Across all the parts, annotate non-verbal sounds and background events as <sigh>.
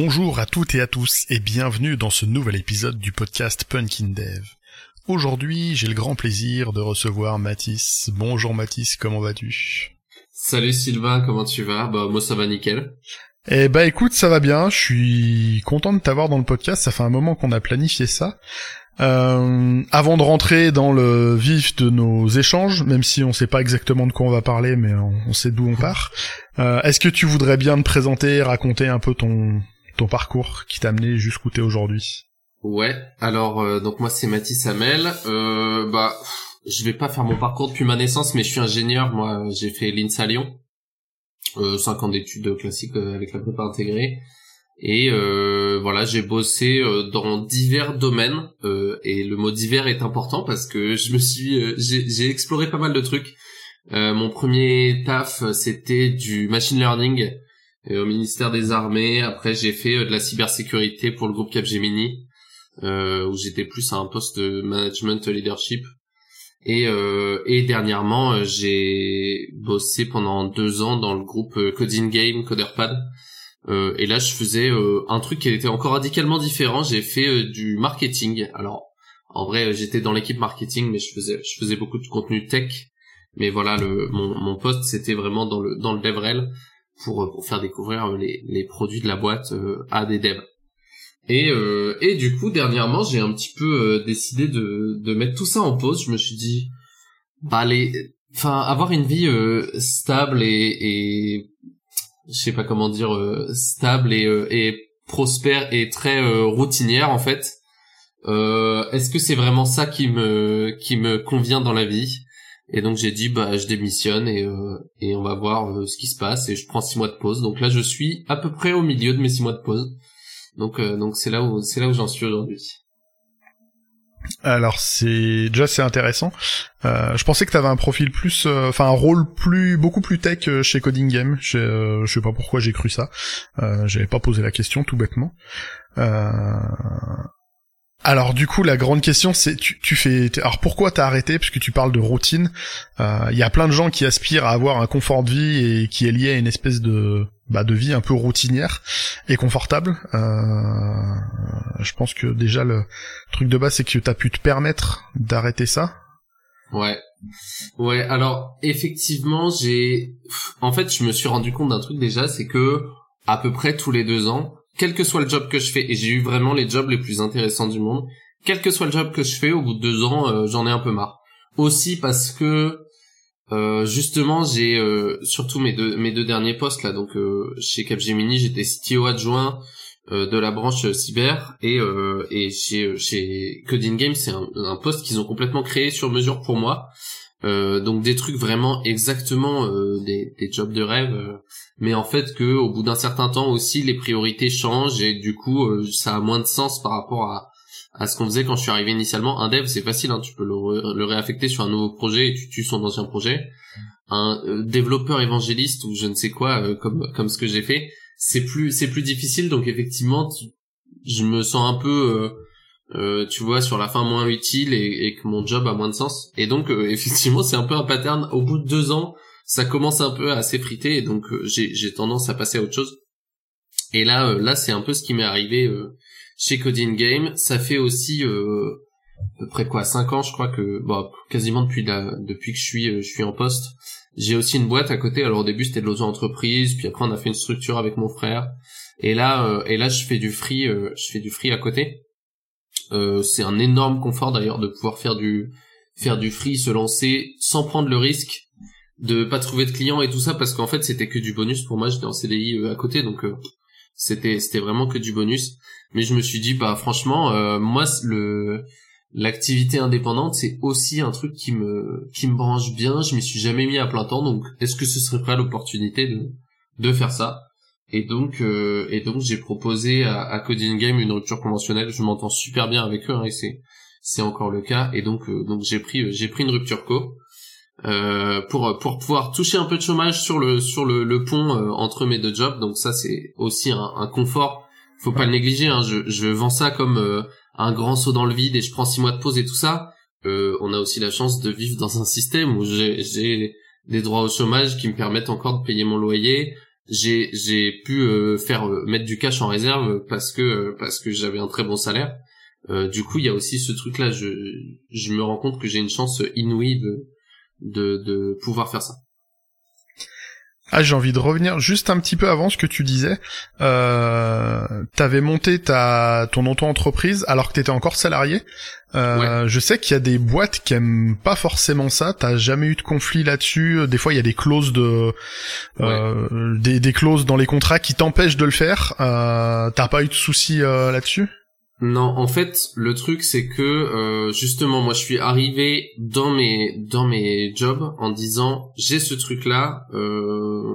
Bonjour à toutes et à tous et bienvenue dans ce nouvel épisode du podcast Punkin Dev. Aujourd'hui, j'ai le grand plaisir de recevoir Mathis. Bonjour Mathis, comment vas-tu? Salut Sylvain, comment tu vas? Bah moi ça va nickel. Eh bah écoute, ça va bien, je suis content de t'avoir dans le podcast, ça fait un moment qu'on a planifié ça. Euh, avant de rentrer dans le vif de nos échanges, même si on sait pas exactement de quoi on va parler, mais on, sait d'où on part, euh, est-ce que tu voudrais bien te présenter, raconter un peu ton, ton parcours qui t'a amené jusqu'où t'es aujourd'hui? Ouais, alors euh, donc moi c'est Mathis Hamel, euh, bah je vais pas faire mon parcours depuis ma naissance, mais je suis ingénieur, moi j'ai fait l'INSA Lyon, euh, 5 ans d'études classiques euh, avec la prépa intégrée, et euh, voilà, j'ai bossé dans divers domaines. Et le mot divers est important parce que <laughs> je me suis, j'ai exploré pas mal de trucs. mon premier taf, c'était du machine learning au ministère des Armées. Après, j'ai fait de la cybersécurité pour le groupe Capgemini, où j'étais plus à un poste de management leadership. Et, et dernièrement, j'ai bossé pendant deux ans dans le groupe Coding Game, Coderpad, euh, et là, je faisais euh, un truc qui était encore radicalement différent. J'ai fait euh, du marketing. Alors, en vrai, j'étais dans l'équipe marketing, mais je faisais, je faisais beaucoup de contenu tech. Mais voilà, le, mon, mon poste, c'était vraiment dans le dans le DevRel pour pour faire découvrir les, les produits de la boîte à des devs. Et et du coup, dernièrement, j'ai un petit peu décidé de de mettre tout ça en pause. Je me suis dit, bah les, enfin, avoir une vie stable et, et je sais pas comment dire euh, stable et, euh, et prospère et très euh, routinière en fait. Est-ce que c'est vraiment ça qui me qui me convient dans la vie? Et donc j'ai dit bah je démissionne et et on va voir ce qui se passe et je prends six mois de pause. Donc là je suis à peu près au milieu de mes six mois de pause. Donc donc c'est là où c'est là où j'en suis aujourd'hui. Alors c'est déjà c'est intéressant. Euh, je pensais que t'avais un profil plus, euh, enfin un rôle plus beaucoup plus tech euh, chez Coding Game. Je, je sais pas pourquoi j'ai cru ça. J'avais pas posé la question tout bêtement. Alors du coup la grande question c'est tu, tu fais alors pourquoi t'as arrêté? Puisque tu parles de routine il y a plein de gens qui aspirent à avoir un confort de vie et qui est lié à une espèce de bah, de vie un peu routinière et confortable. Euh, je pense que déjà le truc de base c'est que t'as pu te permettre d'arrêter ça. Ouais. Ouais, alors effectivement, j'ai en fait, je me suis rendu compte d'un truc déjà, c'est que à peu près tous les deux ans, quel que soit le job que je fais, et j'ai eu vraiment les jobs les plus intéressants du monde, quel que soit le job que je fais, au bout de deux ans, euh, j'en ai un peu marre. Aussi parce que euh, justement, j'ai euh, surtout mes deux mes deux derniers postes là. Donc chez Capgemini, j'étais CTO adjoint de la branche cyber et et chez chez Coding Games, c'est un, poste qu'ils ont complètement créé sur mesure pour moi. Donc des trucs vraiment exactement des, des jobs de rêve, mais en fait que au bout d'un certain temps aussi les priorités changent et du coup ça a moins de sens par rapport à à ce qu'on faisait quand je suis arrivé initialement. Un dev, c'est facile, hein, tu peux le, réaffecter sur un nouveau projet et tu tues son ancien projet. Un euh, développeur évangéliste ou je ne sais quoi, euh, comme comme ce que j'ai fait, c'est plus c'est plus difficile. Donc effectivement, je me sens un peu, euh, tu vois, sur la fin moins utile et, et, que mon job a moins de sens. Et donc <laughs> effectivement, c'est un peu un pattern. Au bout de deux ans, ça commence un peu à s'effriter et donc j'ai j'ai tendance à passer à autre chose. Et là, là, c'est un peu ce qui m'est arrivé chez Coding Game. Ça fait aussi euh, à peu près quoi, 5 ans, je crois que, bon, quasiment depuis la, depuis que je suis, euh, je suis en poste. J'ai aussi une boîte à côté. Alors au début c'était de l'auto-entreprise, puis après on a fait une structure avec mon frère. Et là, euh, et là je fais du free, euh, je fais du free à côté. C'est un énorme confort d'ailleurs de pouvoir faire du, faire du free, se lancer sans prendre le risque de pas trouver de clients et tout ça parce qu'en fait c'était que du bonus pour moi. J'étais en CDI à côté donc c'était c'était vraiment que du bonus. Mais je me suis dit bah franchement euh, moi le l'activité indépendante c'est aussi un truc qui me qui me branche bien. Je m'y suis jamais mis à plein temps donc est-ce que ce serait pas l'opportunité de de faire ça? Et donc euh, et donc j'ai proposé à, à, Coding Game une rupture conventionnelle. Je m'entends super bien avec eux hein, et c'est c'est encore le cas. Et donc euh, donc j'ai pris j'ai pris une rupture co euh, pour pour pouvoir toucher un peu de chômage sur le sur le, le pont euh, entre mes deux jobs. Donc ça c'est aussi un, un, confort. Faut pas le négliger hein. je, je vends ça comme euh, un grand saut dans le vide et je prends six mois de pause et tout ça. On a aussi la chance de vivre dans un système où j'ai j'ai des droits au chômage qui me permettent encore de payer mon loyer j'ai j'ai pu faire mettre du cash en réserve parce que parce que j'avais un très bon salaire. du coup, il y a aussi ce truc là. Je je me rends compte que j'ai une chance inouïe de de pouvoir faire ça. Ah, j'ai envie de revenir juste un petit peu avant ce que tu disais. Euh, t'avais monté ta ton auto-entreprise alors que t'étais encore salarié. Euh, Je sais qu'il y a des boîtes qui aiment pas forcément ça. T'as jamais eu de conflit là-dessus. Des fois, il y a des clauses de euh, des, des clauses dans les contrats qui t'empêchent de le faire. Euh, T'as pas eu de soucis euh, là-dessus? Non, en fait, le truc c'est que euh, justement, moi, je suis arrivé dans mes dans mes jobs en disant j'ai ce truc là, euh,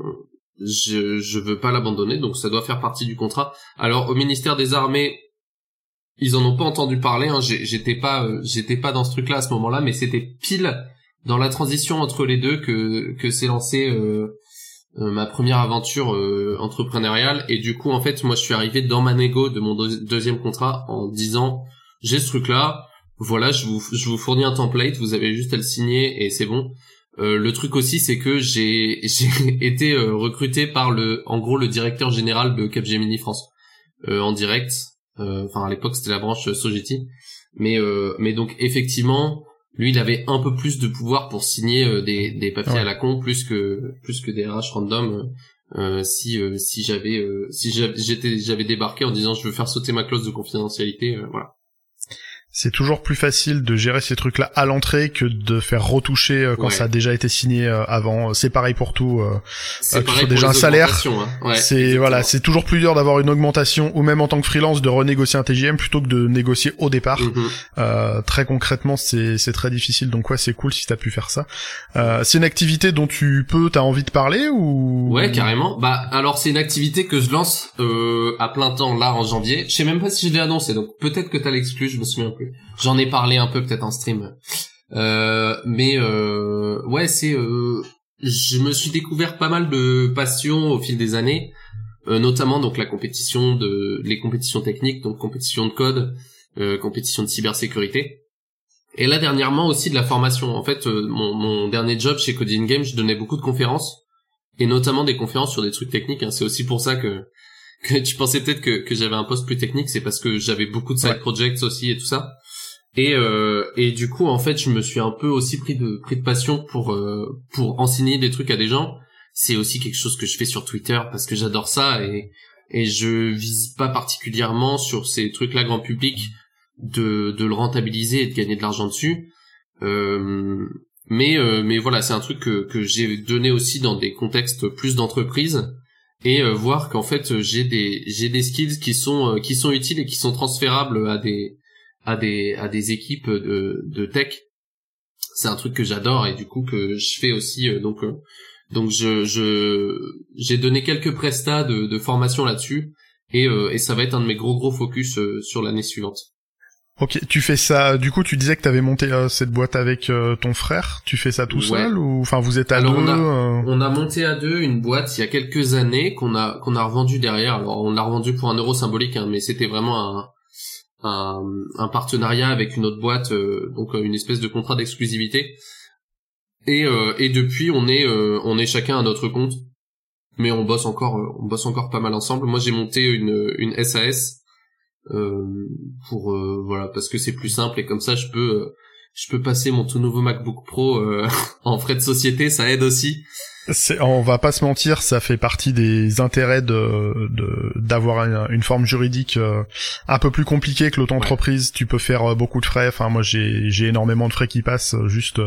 je je veux pas l'abandonner, donc ça doit faire partie du contrat. Alors au ministère des Armées, ils en ont pas entendu parler. Hein, j'étais pas euh, j'étais pas dans ce truc là à ce moment-là, mais c'était pile dans la transition entre les deux que que s'est lancé ma première aventure euh, entrepreneuriale. Et du coup en fait moi je suis arrivé dans ma négo de mon deuxième contrat en disant j'ai ce truc là voilà je vous je vous fournis un template vous avez juste à le signer et c'est bon. Euh, le truc aussi c'est que j'ai <laughs> été recruté par le en gros le directeur général de Capgemini France en direct. Enfin à l'époque c'était la branche Sogeti. Mais mais donc effectivement lui il avait un peu plus de pouvoir pour signer euh, des, des papiers à la con plus que plus que des RH random euh, euh si euh, si j'avais si j'étais j'avais débarqué en disant je veux faire sauter ma clause de confidentialité voilà c'est toujours plus facile de gérer ces trucs-là à l'entrée que de faire retoucher euh, quand ça a déjà été signé euh, avant. C'est pareil pour tout. Euh, c'est pareil déjà un salaire. Hein. c'est voilà, c'est toujours plus dur d'avoir une augmentation ou même en tant que freelance de renégocier un TGM plutôt que de négocier au départ. Mm-hmm. très concrètement, c'est très difficile. Donc ouais, c'est cool si t'as pu faire ça. c'est une activité dont tu peux, t'as envie de parler ou? Ouais, carrément. Bah alors c'est une activité que je lance à plein temps là en janvier. Je sais même pas si je l'ai annoncé, donc peut-être que t'as l'exclu, je me souviens plus. J'en ai parlé un peu peut-être en stream. Euh, mais euh, ouais, c'est euh, je me suis découvert pas mal de passions au fil des années, notamment donc la compétition de les compétitions techniques, donc compétition de code, compétition de cybersécurité. Et là dernièrement aussi de la formation. En fait, mon, mon, dernier job chez Coding Game, je donnais beaucoup de conférences et notamment des conférences sur des trucs techniques. Hein. C'est aussi pour ça que que tu pensais peut-être que, que j'avais un poste plus technique, c'est parce que j'avais beaucoup de side projects aussi et tout ça. Et euh, et du coup en fait je me suis un peu aussi pris de pris de passion pour euh, pour enseigner des trucs à des gens. C'est aussi quelque chose que je fais sur Twitter parce que j'adore ça et et je vise pas particulièrement sur ces trucs là grand public de de le rentabiliser et de gagner de l'argent dessus. Euh, mais euh, mais voilà c'est un truc que que j'ai donné aussi dans des contextes plus d'entreprise et euh, voir qu'en fait j'ai des j'ai des skills qui sont euh, qui sont utiles et qui sont transférables à des à des à des équipes de de tech. C'est un truc que j'adore et du coup que je fais aussi euh, donc donc je je j'ai donné quelques prestats de de formation là-dessus et et ça va être un de mes gros gros focus sur l'année suivante Ok, tu fais ça. Du coup, tu disais que tu avais monté euh, cette boîte avec euh, ton frère. Tu fais ça tout seul ou enfin vous êtes à deux on a, euh on a, monté à deux une boîte il y a quelques années qu'on a qu'on a revendu derrière. Alors on l'a revendu pour un euro symbolique, hein, mais c'était vraiment un, un, un partenariat avec une autre boîte, donc une espèce de contrat d'exclusivité. Et et depuis on est on est chacun à notre compte, mais on bosse encore on bosse encore pas mal ensemble. Moi j'ai monté une une SAS pour euh, voilà parce que c'est plus simple et comme ça je peux euh, je peux passer mon tout nouveau MacBook Pro <laughs> en frais de société ça aide aussi on va pas se mentir, ça fait partie des intérêts de d'avoir une, forme juridique euh, un peu plus compliquée que l'auto-entreprise. Tu peux faire euh, beaucoup de frais. Enfin, moi, j'ai j'ai énormément de frais qui passent. Euh, juste,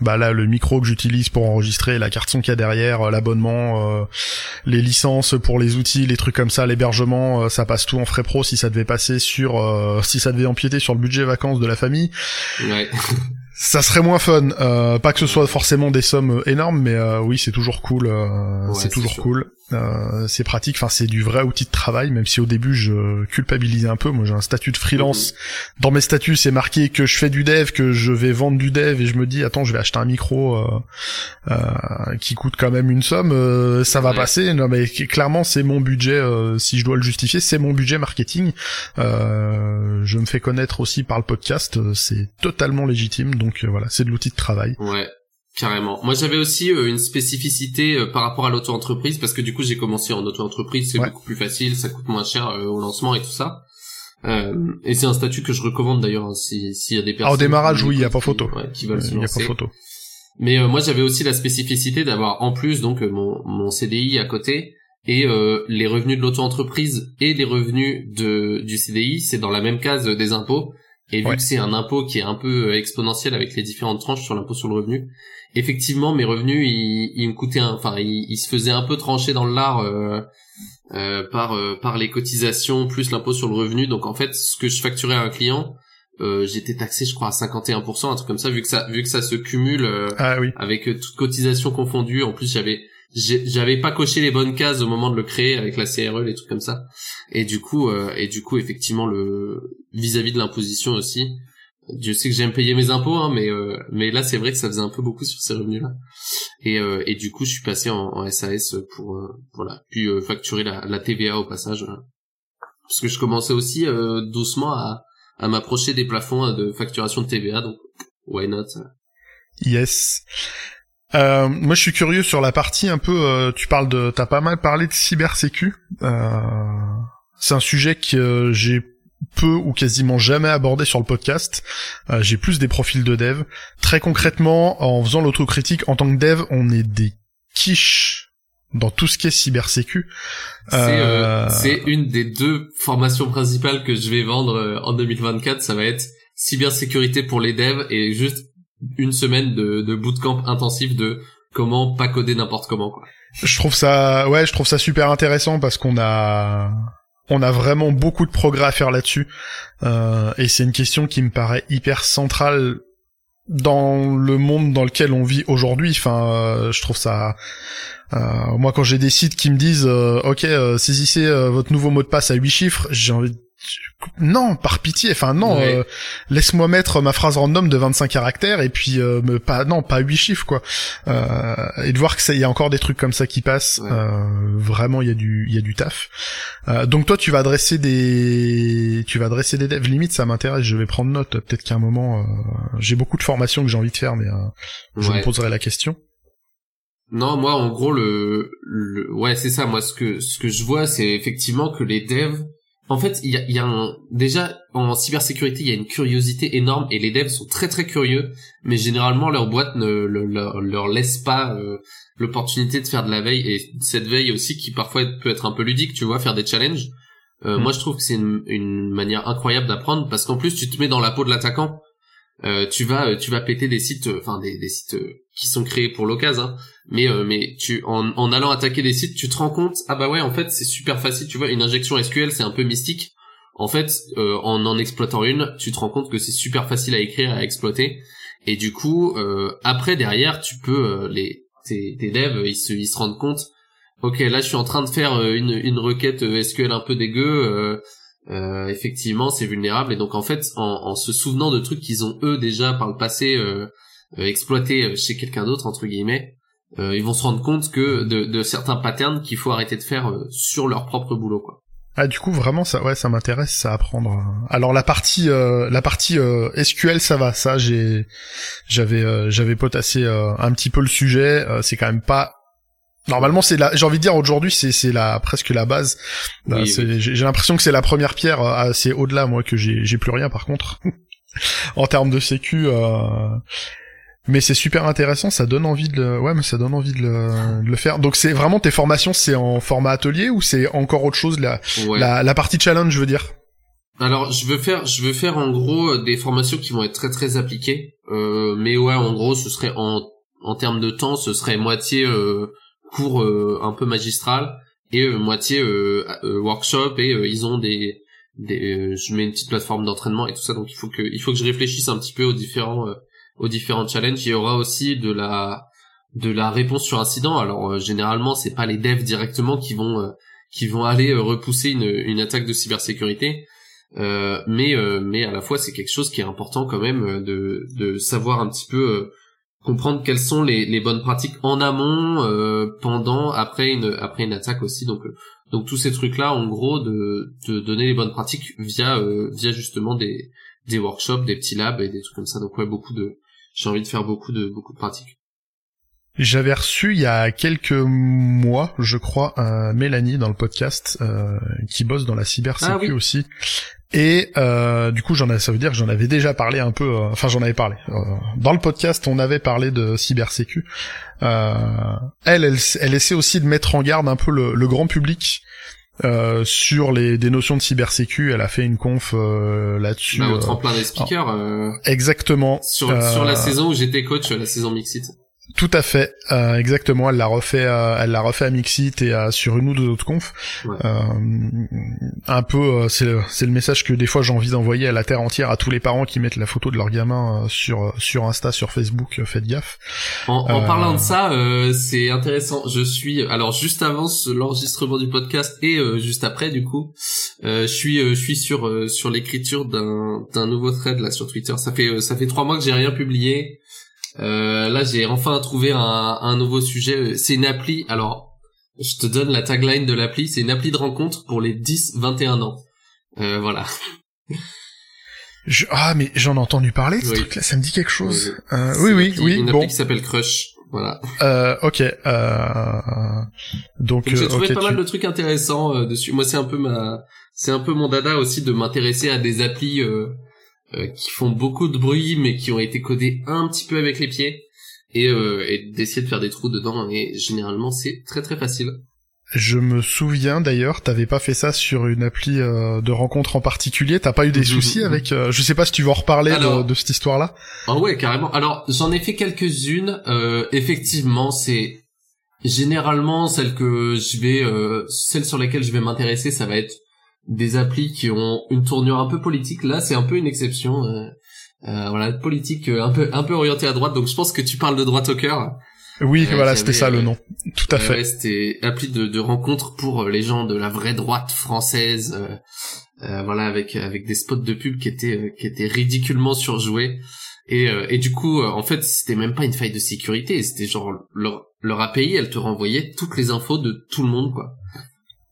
bah là, le micro que j'utilise pour enregistrer, la carte son qu'il y a derrière, l'abonnement, les licences pour les outils, les trucs comme ça, l'hébergement, ça passe tout en frais pro. Si ça devait passer sur, si ça devait empiéter sur le budget vacances de la famille. Ouais. <laughs> ça serait moins fun. Euh, pas que ce soit forcément des sommes énormes, mais euh, oui, c'est toujours cool. Euh, c'est toujours cool. Euh, c'est pratique. Enfin, c'est du vrai outil de travail, même si au début je culpabilisais un peu. Moi, j'ai un statut de freelance. Mhm. Dans mes statuts, c'est marqué que je fais du dev, que je vais vendre du dev, et je me dis, attends, je vais acheter un micro qui coûte quand même une somme. ça va passer. Non, mais clairement, c'est mon budget. si je dois le justifier, c'est mon budget marketing. je me fais connaître aussi par le podcast. c'est totalement légitime. Donc euh, voilà, c'est de l'outil de travail. Ouais. Carrément. Moi, j'avais aussi euh, une spécificité euh, par rapport à l'auto-entreprise parce que du coup, j'ai commencé en auto-entreprise, c'est beaucoup plus facile, ça coûte moins cher euh, au lancement et tout ça. et c'est un statut que je recommande d'ailleurs hein, s'il y a des personnes. au démarrage, oui, il y a pas photo. Qui, veulent se Il y a pas photo. Mais moi, j'avais aussi la spécificité d'avoir en plus donc mon, mon CDI à côté et les revenus de l'auto-entreprise et les revenus de du CDI, c'est dans la même case des impôts. Et vu que c'est un impôt qui est un peu exponentiel avec les différentes tranches sur l'impôt sur le revenu, effectivement mes revenus ils, me coûtaient enfin ils, se faisaient un peu trancher dans le lard euh, euh, par euh, par les cotisations plus l'impôt sur le revenu. Donc en fait ce que je facturais à un client j'étais taxé je crois à 51% un truc comme ça vu que ça vu que ça se cumule ah, oui. avec toute cotisation confondue en plus j'avais j'avais pas coché les bonnes cases au moment de le créer avec la CRE les trucs comme ça et du coup et du coup effectivement le vis-à-vis -vis de l'imposition aussi Dieu sait que j'aime payer mes impôts, hein, mais euh, mais là c'est vrai que ça faisait un peu beaucoup sur ces revenus-là. Et euh, et du coup je suis passé en, SAS pour euh, voilà, puis facturer la, la TVA au passage, parce que je commençais aussi doucement à à m'approcher des plafonds de facturation de TVA, donc why not Yes. Euh, moi, je suis curieux sur la partie un peu. tu parles de, t'as pas mal parlé de cybersécu. Euh, c'est un sujet que j'ai peu ou quasiment jamais abordé sur le podcast. Euh, j'ai plus des profils de dev. Très concrètement, en faisant l'autocritique, en tant que dev, on est des quiches dans tout ce qui est cybersécu. Euh, c'est une des deux formations principales que je vais vendre euh, en 2024. Ça va être cybersécurité pour les devs et juste une semaine de, de bootcamp intensif de comment pas coder n'importe comment. Quoi. Je trouve ça, ouais, je trouve ça super intéressant parce qu'on a on a vraiment beaucoup de progrès à faire là-dessus. Euh, et c'est une question qui me paraît hyper centrale dans le monde dans lequel on vit aujourd'hui. Enfin, euh, je trouve ça. Euh, moi, quand j'ai des sites qui me disent, ok, saisissez votre nouveau mot de passe à 8 chiffres, j'ai envie de non, par pitié, enfin non, euh, laisse-moi mettre ma phrase random de 25 caractères et puis euh, me, pas non, pas 8 chiffres quoi. Euh, et de voir que il y a encore des trucs comme ça qui passent, vraiment il y a du il y a du taf. donc toi tu vas adresser des tu vas adresser des devs limite ça m'intéresse, je vais prendre note peut-être qu'à un moment j'ai beaucoup de formations que j'ai envie de faire mais je me poserai la question. Non, moi en gros le, le... ouais, c'est ça moi ce que ce que je vois c'est effectivement que les devs en fait, il y a, y a un, déjà en cybersécurité, il y a une curiosité énorme et les devs sont très très curieux, mais généralement leur boîte ne leur, laisse pas euh, l'opportunité de faire de la veille et cette veille aussi qui parfois peut être un peu ludique, tu vois, faire des challenges. Euh, mm. Moi, je trouve que c'est une, une manière incroyable d'apprendre parce qu'en plus, tu te mets dans la peau de l'attaquant. Euh, tu vas tu vas péter des sites enfin des, sites qui sont créés pour l'occasion hein. mais mais tu en, en allant attaquer des sites tu te rends compte ah bah ouais en fait c'est super facile tu vois une injection SQL c'est un peu mystique en fait en en exploitant une tu te rends compte que c'est super facile à écrire à exploiter et du coup après derrière tu peux les tes, tes devs ils se ils se rendent compte ok là je suis en train de faire une une requête SQL un peu dégueu euh, effectivement c'est vulnérable. Et donc en fait en, se souvenant de trucs qu'ils ont eux déjà par le passé euh, euh exploité euh, chez quelqu'un d'autre entre guillemets ils vont se rendre compte que de, de certains patterns qu'il faut arrêter de faire sur leur propre boulot quoi. Ah du coup vraiment ça ouais ça m'intéresse ça apprendre alors la partie la partie SQL ça va. Ça j'ai j'avais j'avais potassé un petit peu le sujet. C'est quand même pas Normalement, c'est la. J'ai envie de dire aujourd'hui, c'est c'est la presque la base. Bah, j'ai l'impression que c'est la première pierre. Euh, c'est au-delà, moi, que j'ai j'ai plus rien. Par contre, <laughs> en termes de sécu. Euh... Mais c'est super intéressant, ça donne envie de le... ouais, mais ça donne envie de le, de le faire. Donc c'est vraiment tes formations, c'est en format atelier ou c'est encore autre chose la, la, la partie challenge, je veux dire? Alors je veux faire, je veux faire en gros des formations qui vont être très très appliquées. Euh, mais ouais, en gros, ce serait en en termes de temps, ce serait moitié euh, cours euh, un peu magistral et euh, moitié euh, workshop et ils ont des des je mets une petite plateforme d'entraînement et tout ça. Donc il faut que il faut que je réfléchisse un petit peu aux différents aux différents challenges. Il y aura aussi de la de la réponse sur incident. Alors généralement c'est pas les devs directement qui vont qui vont aller repousser une, une attaque de cybersécurité. Euh, mais mais à la fois c'est quelque chose qui est important quand même de de savoir un petit peu comprendre quelles sont les, les bonnes pratiques en amont, euh, pendant, après une après une attaque aussi. Donc euh, donc tous ces trucs là, en gros, de, de donner les bonnes pratiques via euh, via justement des des workshops, des petits labs et des trucs comme ça. Donc ouais, beaucoup de j'ai envie de faire beaucoup de beaucoup de pratiques. J'avais reçu il y a quelques mois, je crois, un Mélanie dans le podcast euh, qui bosse dans la cybersécu Ah aussi. Et euh, du coup, j'en ai, ça veut dire que j'en avais déjà parlé un peu. euh, enfin, j'en avais parlé euh, dans le podcast. On avait parlé de cybersécu. Euh, elle, elle, elle essaie aussi de mettre en garde un peu le, le grand public euh, sur les des notions de cybersécu. Elle a fait une conf euh, là-dessus. Bah, au euh, tremplin des speakers, euh, exactement. sur, sur la saison où j'étais coach, la saison Mixit. Tout à fait, euh, exactement. Elle l'a refait, euh, elle l'a refait à Mixit et à, sur une ou deux autres confs. Ouais. Euh, un peu, euh, c'est le, c'est le message que des fois j'ai envie d'envoyer à la terre entière à tous les parents qui mettent la photo de leur gamin euh, sur sur Insta, sur Facebook. euh, faites gaffe. En, en Euh, parlant de ça, euh, c'est intéressant. Je suis alors juste avant ce- l'enregistrement du podcast et euh, juste après du coup, euh, je suis euh, je suis sur euh, sur l'écriture d'un d'un nouveau thread là sur Twitter. Ça fait euh, ça fait trois mois que j'ai rien publié. Euh, là, j'ai enfin trouvé un un nouveau sujet. C'est une appli. Alors, je te donne la tagline de l'appli. C'est une appli de rencontre pour les 10-21 ans. Euh, voilà. Je- ah mais j'en ai entendu parler ce Oui. truc-là, ça me dit quelque chose. Oui, Euh, oui une oui appli- oui. Une Bon, appli qui s'appelle Crush. Voilà. euh, ok. Euh, donc j'ai euh, trouvé ok, pas tu- mal de trucs intéressants euh, dessus. Moi, c'est un peu ma, c'est un peu mon dada aussi de m'intéresser à des applis euh, qui font beaucoup de bruit, mais qui ont été codées un petit peu avec les pieds, et, euh, et d'essayer de faire des trous dedans. Et généralement, c'est très très facile. Je me souviens d'ailleurs, t'avais pas fait ça sur une appli euh, de rencontre en particulier. T'as pas eu des Mhm, soucis avec. euh, je sais pas si tu veux en reparler de- Alors- de, cette histoire-là. Ah ouais, carrément. Alors, j'en ai fait quelques-unes. Euh, effectivement, c'est généralement celle que je vais, euh, celle sur laquelle je vais m'intéresser, ça va être des applis qui ont une tournure un peu politique. Là, c'est un peu une exception. Euh, euh, voilà, politique euh, un peu un peu orientée à droite. Donc, je pense que tu parles de droite au cœur. Oui, Euh, voilà, c'était ça le euh, nom. Tout à fait. c'était appli de, de rencontre pour les gens de la vraie droite française. euh, euh, voilà, avec avec des spots de pub qui étaient qui étaient ridiculement surjoués. Et, euh, et du coup, en fait, c'était même pas une faille de sécurité. C'était genre leur leur API, elle te renvoyait toutes les infos de tout le monde, quoi.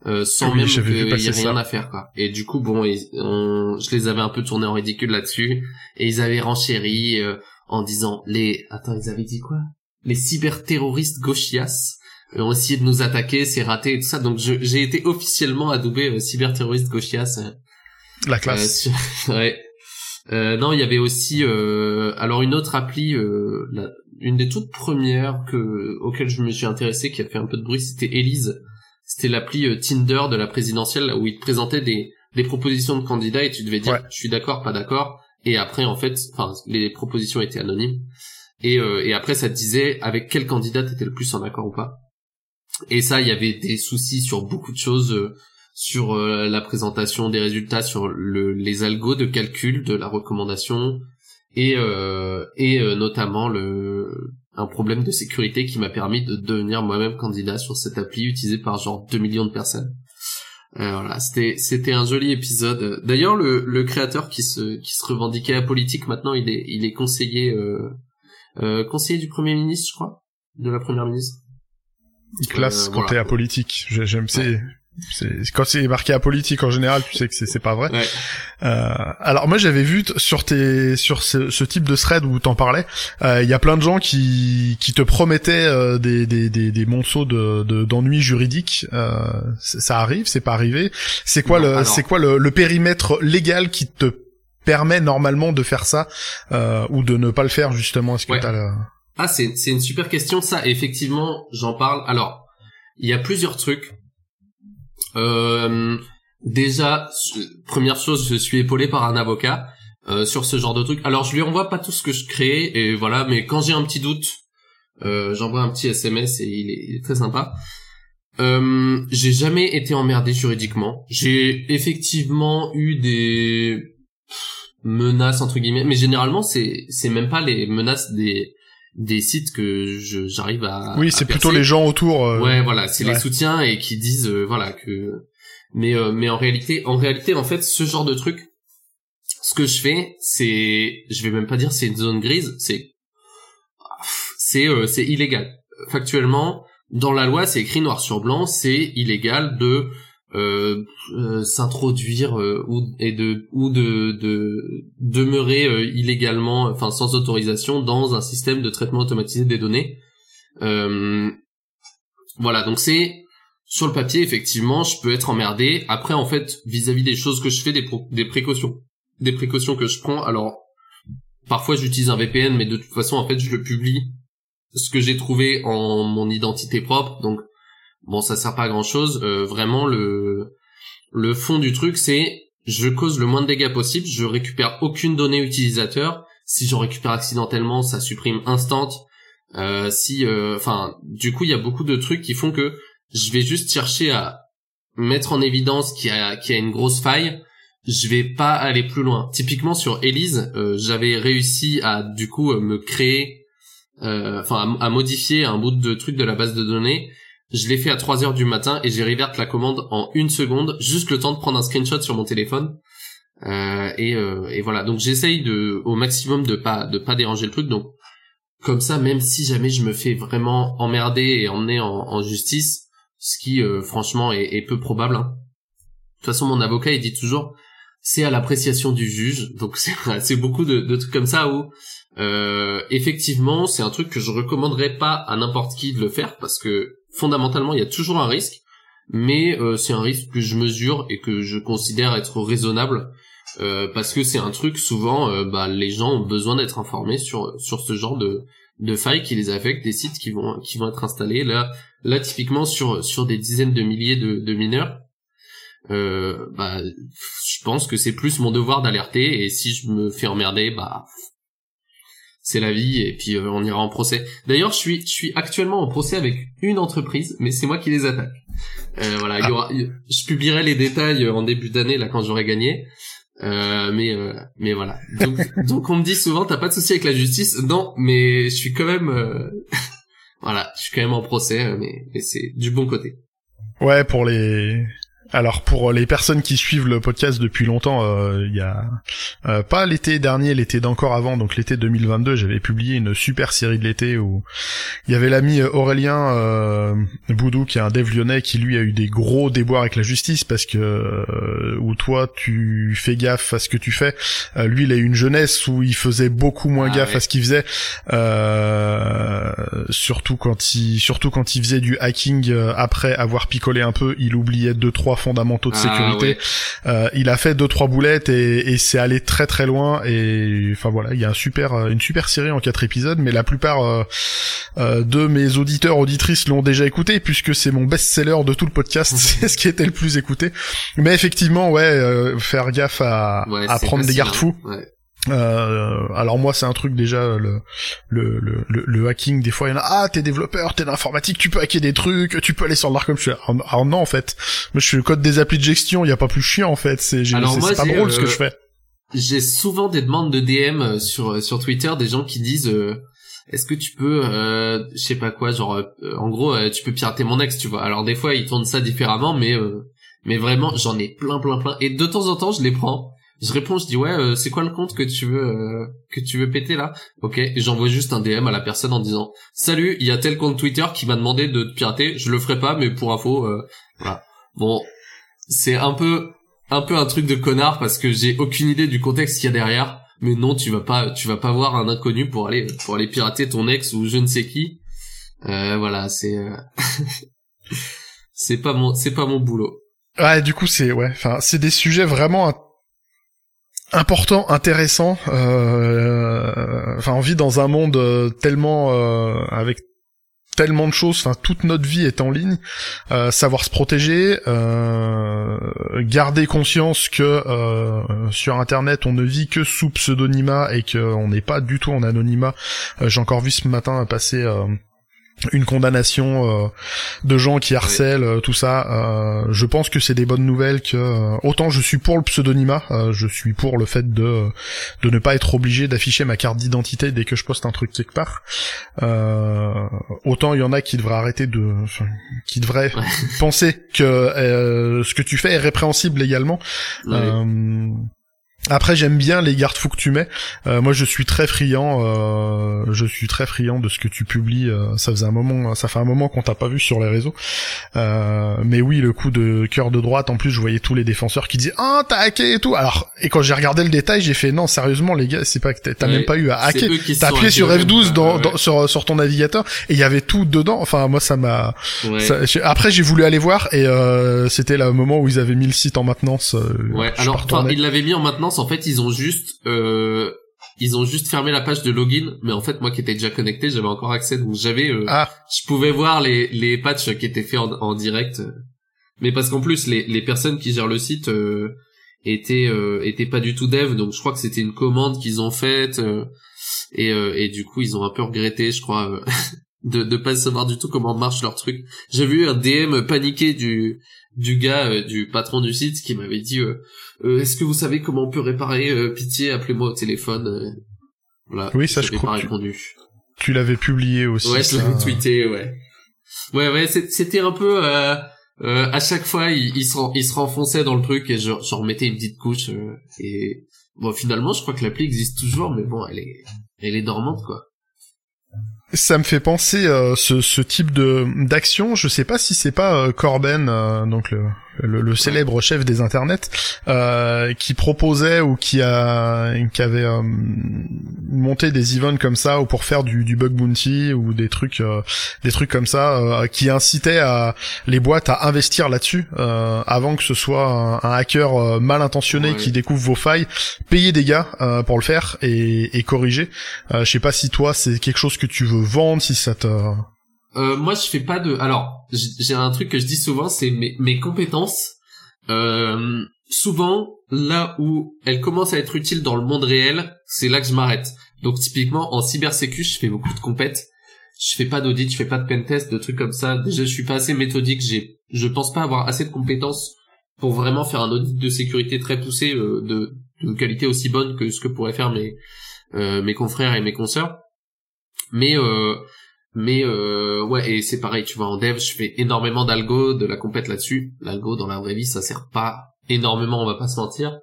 Euh, sans Oui, même qu'il y ait rien ça. à faire, quoi. Et du coup, bon, ils- on- je les avais un peu tournés en ridicule là-dessus. Et ils avaient renchéri euh, en disant les... Attends, ils avaient dit quoi? Les cyberterroristes gauchias ont essayé de nous attaquer, c'est raté et tout ça. Donc j'ai été officiellement adoubé euh, cyberterroriste gauchias. euh, La euh, classe. sur- <laughs> ouais. Euh, non, il y avait aussi euh, alors une autre appli, euh, la- une des toutes premières que auxquelles je me suis intéressé, qui a fait un peu de bruit, c'était Elise. C'était l'appli euh, Tinder de la présidentielle où il te présentait des des propositions de candidats et tu devais dire Ouais. je suis d'accord, pas d'accord. Et après en fait, enfin les propositions étaient anonymes. Et euh, et après ça te disait avec quel candidat t'étais le plus en accord ou pas. Et ça, il y avait des soucis sur beaucoup de choses. euh, sur euh, la présentation des résultats, sur le, les algos de calcul de la recommandation et euh, et euh, notamment le un problème de sécurité qui m'a permis de devenir moi-même candidat sur cette appli utilisée par genre 2 millions de personnes. Euh, voilà, c'était c'était un joli épisode. D'ailleurs, le, le créateur qui se qui se revendiquait apolitique maintenant, il est il est conseiller euh, euh, conseiller du premier ministre, je crois, de la première ministre. classe euh, quand voilà. t'es apolitique. J'ai- J'aime c'est. Quand c'est marqué apolitique en général, tu sais que c'est pas vrai. Ouais. Euh, alors moi j'avais vu sur tes sur ce, ce type de thread où t'en parlais, euh, il y a plein de gens qui qui te promettaient euh, des, des des des monceaux de de- d'ennuis juridiques. Euh, ça arrive, c'est pas arrivé. C'est quoi Non, le c'est quoi le, le périmètre légal qui te permet normalement de faire ça euh, ou de ne pas le faire justement? Est-ce que Ouais. t'as le... Ah, c'est c'est une super question ça. Effectivement, j'en parle. Alors, il y a plusieurs trucs. Euh, déjà, première chose, je suis épaulé par un avocat euh, sur ce genre de truc. Alors, je lui envoie pas tout ce que je crée et voilà, mais quand j'ai un petit doute, euh, j'envoie un petit SMS et il est, il est très sympa. Euh, j'ai jamais été emmerdé juridiquement. J'ai effectivement eu des menaces entre guillemets, mais généralement c'est c'est même pas les menaces des des sites que je j'arrive à Oui, c'est plutôt les gens autour. euh, Ouais, voilà, c'est ouais. les soutiens et qui disent euh, voilà que mais euh, mais en réalité en réalité en fait ce genre de truc ce que je fais c'est je vais même pas dire c'est une zone grise, c'est c'est euh, c'est illégal. Factuellement dans la loi, c'est écrit noir sur blanc, c'est illégal de euh, euh, s'introduire euh, ou et de ou de de demeurer illégalement enfin sans autorisation dans un système de traitement automatisé des données voilà, donc c'est sur le papier effectivement, je peux être emmerdé. Après en fait, vis-à-vis des choses que je fais, des, des précautions, des précautions que je prends. Alors parfois j'utilise un VPN, mais de toute façon en fait je publie ce que j'ai trouvé en mon identité propre. Donc bon, ça sert pas à grand chose. Euh, vraiment le le fond du truc, c'est je cause le moins de dégâts possible. Je récupère aucune donnée utilisateur. Si j'en récupère accidentellement, ça supprime instant. Euh, si, euh, enfin, du coup, il y a beaucoup de trucs qui font que je vais juste chercher à mettre en évidence qu'il y a, qu'il y a une grosse faille. Je vais pas aller plus loin. Typiquement sur Elise, euh, j'avais réussi à du coup me créer, enfin à, modifier un bout de truc de la base de données. Je l'ai fait à 3 heures du matin et j'ai revert la commande en une seconde, juste le temps de prendre un screenshot sur mon téléphone. et, et voilà. Donc j'essaye de au maximum de pas de pas déranger le truc. Donc comme ça, même si jamais je me fais vraiment emmerder et emmener en, justice, ce qui euh, franchement est, peu probable. Hein. De toute façon, mon avocat il dit toujours c'est à l'appréciation du juge, donc <laughs> c'est beaucoup de, trucs comme ça où euh, effectivement c'est un truc que je recommanderais pas à n'importe qui de le faire parce que fondamentalement il y a toujours un risque, mais euh, c'est un risque que je mesure et que je considère être raisonnable. parce que c'est un truc souvent bah, les gens ont besoin d'être informés sur sur ce genre de de failles qui les affectent, des sites qui vont qui vont être installés là là typiquement sur sur des dizaines de milliers de, de mineurs. Euh, bah, je pense que c'est plus mon devoir d'alerter et si je me fais emmerder, bah c'est la vie et puis euh, on ira en procès. D'ailleurs, je suis je suis actuellement en procès avec une entreprise, mais c'est moi qui les attaque. Euh, voilà, il y aura, je publierai les détails en début d'année là quand j'aurai gagné. Euh, mais euh, mais voilà. Donc, <laughs> donc on me dit souvent t'as pas de souci avec la justice. Non, mais je suis quand même euh, <laughs> voilà, je suis quand même en procès, mais, mais c'est du bon côté. Ouais, pour les alors pour les personnes qui suivent le podcast depuis longtemps, euh, il y a euh, pas l'été dernier, l'été d'encore avant, donc l'été 2022, j'avais publié une super série de l'été où il y avait l'ami Aurélien euh, Boudou qui est un dev lyonnais qui lui a eu des gros déboires avec la justice parce que euh, où toi tu fais gaffe à ce que tu fais, lui il a eu une jeunesse où il faisait beaucoup moins ah gaffe à ce qu'il faisait, surtout quand il surtout quand il faisait du hacking après avoir picolé un peu, il oubliait deux trois fondamentaux de ah, sécurité. Euh, il a fait deux trois boulettes et, et c'est allé très très loin. Et enfin voilà, il y a un super euh, une super série en quatre épisodes, mais la plupart euh, de mes auditeurs auditrices l'ont déjà écouté puisque c'est mon best-seller de tout le podcast. <laughs> c'est ce qui était le plus écouté. Mais effectivement, ouais, faire gaffe à, à prendre des garde-fous. Ouais. Euh, alors moi c'est un truc déjà le le, le, le, hacking des fois il y en a ah t'es développeur t'es d'informatique tu peux hacker des trucs tu peux aller sur le dark comme je suis alors non en fait. Moi je suis le code des applis de gestion il y a pas plus chiant en fait c'est c'est pas drôle ce que je fais. j'ai souvent des demandes de DM euh, sur euh, sur Twitter des gens qui disent est-ce que tu peux euh, je sais pas quoi genre en gros tu peux pirater mon ex tu vois. Alors des fois ils tournent ça différemment mais mais vraiment j'en ai plein plein plein. Et de temps en temps je les prends je réponds, je dis ouais, euh, c'est quoi le compte que tu veux euh, que tu veux péter là? Ok, et j'envoie juste un DM à la personne en disant salut, il y a tel compte Twitter qui m'a demandé de te pirater, je le ferai pas, mais pour info, euh, voilà. Bon, c'est un peu un peu un truc de connard parce que j'ai aucune idée du contexte qu'il y a derrière. Mais non, tu vas pas tu vas pas voir un inconnu pour aller pour aller pirater ton ex ou je ne sais qui. voilà, c'est <laughs> c'est pas mon c'est pas mon boulot. Ouais, du coup c'est ouais, enfin c'est des sujets vraiment important, intéressant. Euh, enfin, on vit dans un monde euh, tellement euh, avec tellement de choses. Enfin, toute notre vie est en ligne. savoir se protéger, garder conscience que sur Internet, on ne vit que sous pseudonymat et qu'on n'est pas du tout en anonymat. J'ai encore vu ce matin passer une condamnation euh, de gens qui harcèlent euh, tout ça euh, je pense que c'est des bonnes nouvelles que autant je suis pour le pseudonymat je suis pour le fait de de ne pas être obligé d'afficher ma carte d'identité dès que je poste un truc quelque part. Autant il y en a qui devraient arrêter de qui devraient penser que ce que tu fais est répréhensible également Après j'aime bien les garde-fous que tu mets. Euh, moi je suis très friand, euh, je suis très friand de ce que tu publies. Euh, ça faisait un moment, ça fait un moment qu'on t'a pas vu sur les réseaux. Euh, mais oui, le coup de cœur de droite. En plus, je voyais tous les défenseurs qui disaient ah t'as hacké et tout. Alors et quand j'ai regardé le détail, j'ai fait non sérieusement les gars, c'est pas que t'as même pas eu à hacker. T'as appuyé sur F12 dans, dans, sur sur ton navigateur et il y avait tout dedans. Enfin moi ça m'a. Après j'ai voulu aller voir et c'était le moment où ils avaient mis le site en maintenance. ouais. Alors ils l'avaient mis en maintenance en fait, ils ont juste, euh, ils ont juste fermé la page de login, mais en fait, moi qui étais déjà connecté, j'avais encore accès, donc j'avais, euh, ah. je pouvais voir les les patchs qui étaient faits en, direct. Mais parce qu'en plus, les les personnes qui gèrent le site euh, étaient étaient pas du tout dev, donc je crois que c'était une commande qu'ils ont faite et et du coup, ils ont un peu regretté, je crois. <laughs> de de pas savoir du tout comment marche leur truc. J'ai vu un DM paniqué du du gars euh, du patron du site qui m'avait dit euh, euh, est-ce que vous savez comment on peut réparer pitié appelez-moi au téléphone voilà oui ça je crois pas répondu. tu, l'avais publié aussi ouais je l'avais tweeté ouais. Ouais ouais c'était un peu à chaque fois il, il se il se renfonçait dans le truc et je, je remettais une petite couche et bon finalement je crois que l'appli existe toujours mais bon elle est elle est dormante quoi. Ça me fait penser euh, ce, ce type de d'action. Je sais pas si c'est pas euh, Corben, euh, donc le, le, célèbre chef des internets, euh, qui proposait ou qui a qui avait euh, monté des events comme ça ou pour faire du, du bug bounty ou des trucs euh, des trucs comme ça qui incitait à les boîtes à investir là-dessus avant que ce soit un, hacker mal intentionné qui découvre vos failles, payer des gars pour le faire et, et corriger. je sais pas si toi c'est quelque chose que tu veux vendre, si ça te euh, moi, je fais pas de. Alors, j'ai un truc que je dis souvent, c'est mes, mes compétences. Euh, souvent, là où elles commencent à être utiles dans le monde réel, c'est là que je m'arrête. Donc, typiquement, en cybersécu, je fais beaucoup de compètes. Je fais pas d'audit, je fais pas de pentest, de trucs comme ça. Déjà, je suis pas assez méthodique. J'ai, je pense pas avoir assez de compétences pour vraiment faire un audit de sécurité très poussé, euh, de, de qualité aussi bonne que ce que pourraient faire mes euh, mes confrères et mes consoeurs. Mais euh, mais euh, ouais, et c'est pareil, tu vois, en dev, je fais énormément d'algo, de la compète là-dessus. L'algo, dans la vraie vie, ça sert pas énormément, on va pas se mentir.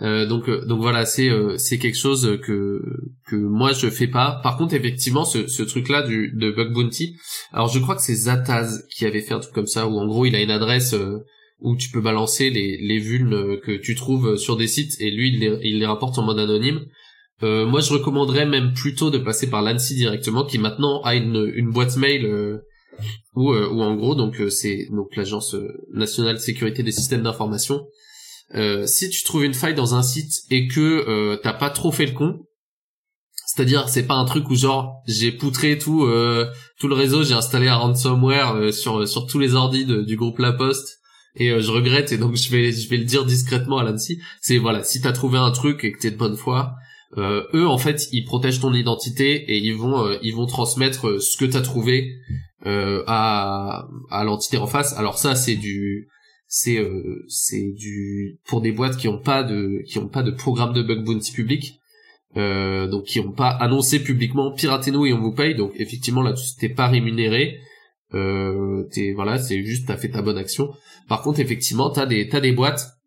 Euh, donc, euh, donc voilà, c'est euh, c'est quelque chose que que moi je fais pas. Par contre, effectivement, ce, ce truc-là du de bug bounty. Alors, je crois que c'est Zataz qui avait fait un truc comme ça, où en gros, il a une adresse où tu peux balancer les les vulnes que tu trouves sur des sites, et lui, il les, il les rapporte en mode anonyme. Euh, moi, je recommanderais même plutôt de passer par l'ANSI directement, qui maintenant a une, une boîte mail euh, où, euh, où en gros, donc euh, c'est donc l'agence nationale de sécurité des systèmes d'information. si tu trouves une faille dans un site et que t'as pas trop fait le con, c'est-à-dire c'est pas un truc où genre j'ai poutré tout tout le réseau, j'ai installé un ransomware sur sur tous les ordis du groupe La Poste et je regrette et donc je vais je vais le dire discrètement à l'ANSI. C'est voilà, si t'as trouvé un truc et que t'es de bonne foi, euh, eux en fait ils protègent ton identité et ils vont euh, ils vont transmettre euh, ce que t'as trouvé à à l'entité en face. Alors ça c'est du c'est c'est du pour des boîtes qui ont pas de qui ont pas de programme de bug bounty public donc qui ont pas annoncé publiquement piratez-nous et on vous paye. Donc effectivement là t'es pas rémunéré. Euh, t'es voilà c'est juste t'as fait ta bonne action. Par contre effectivement t'as des t'as des boîtes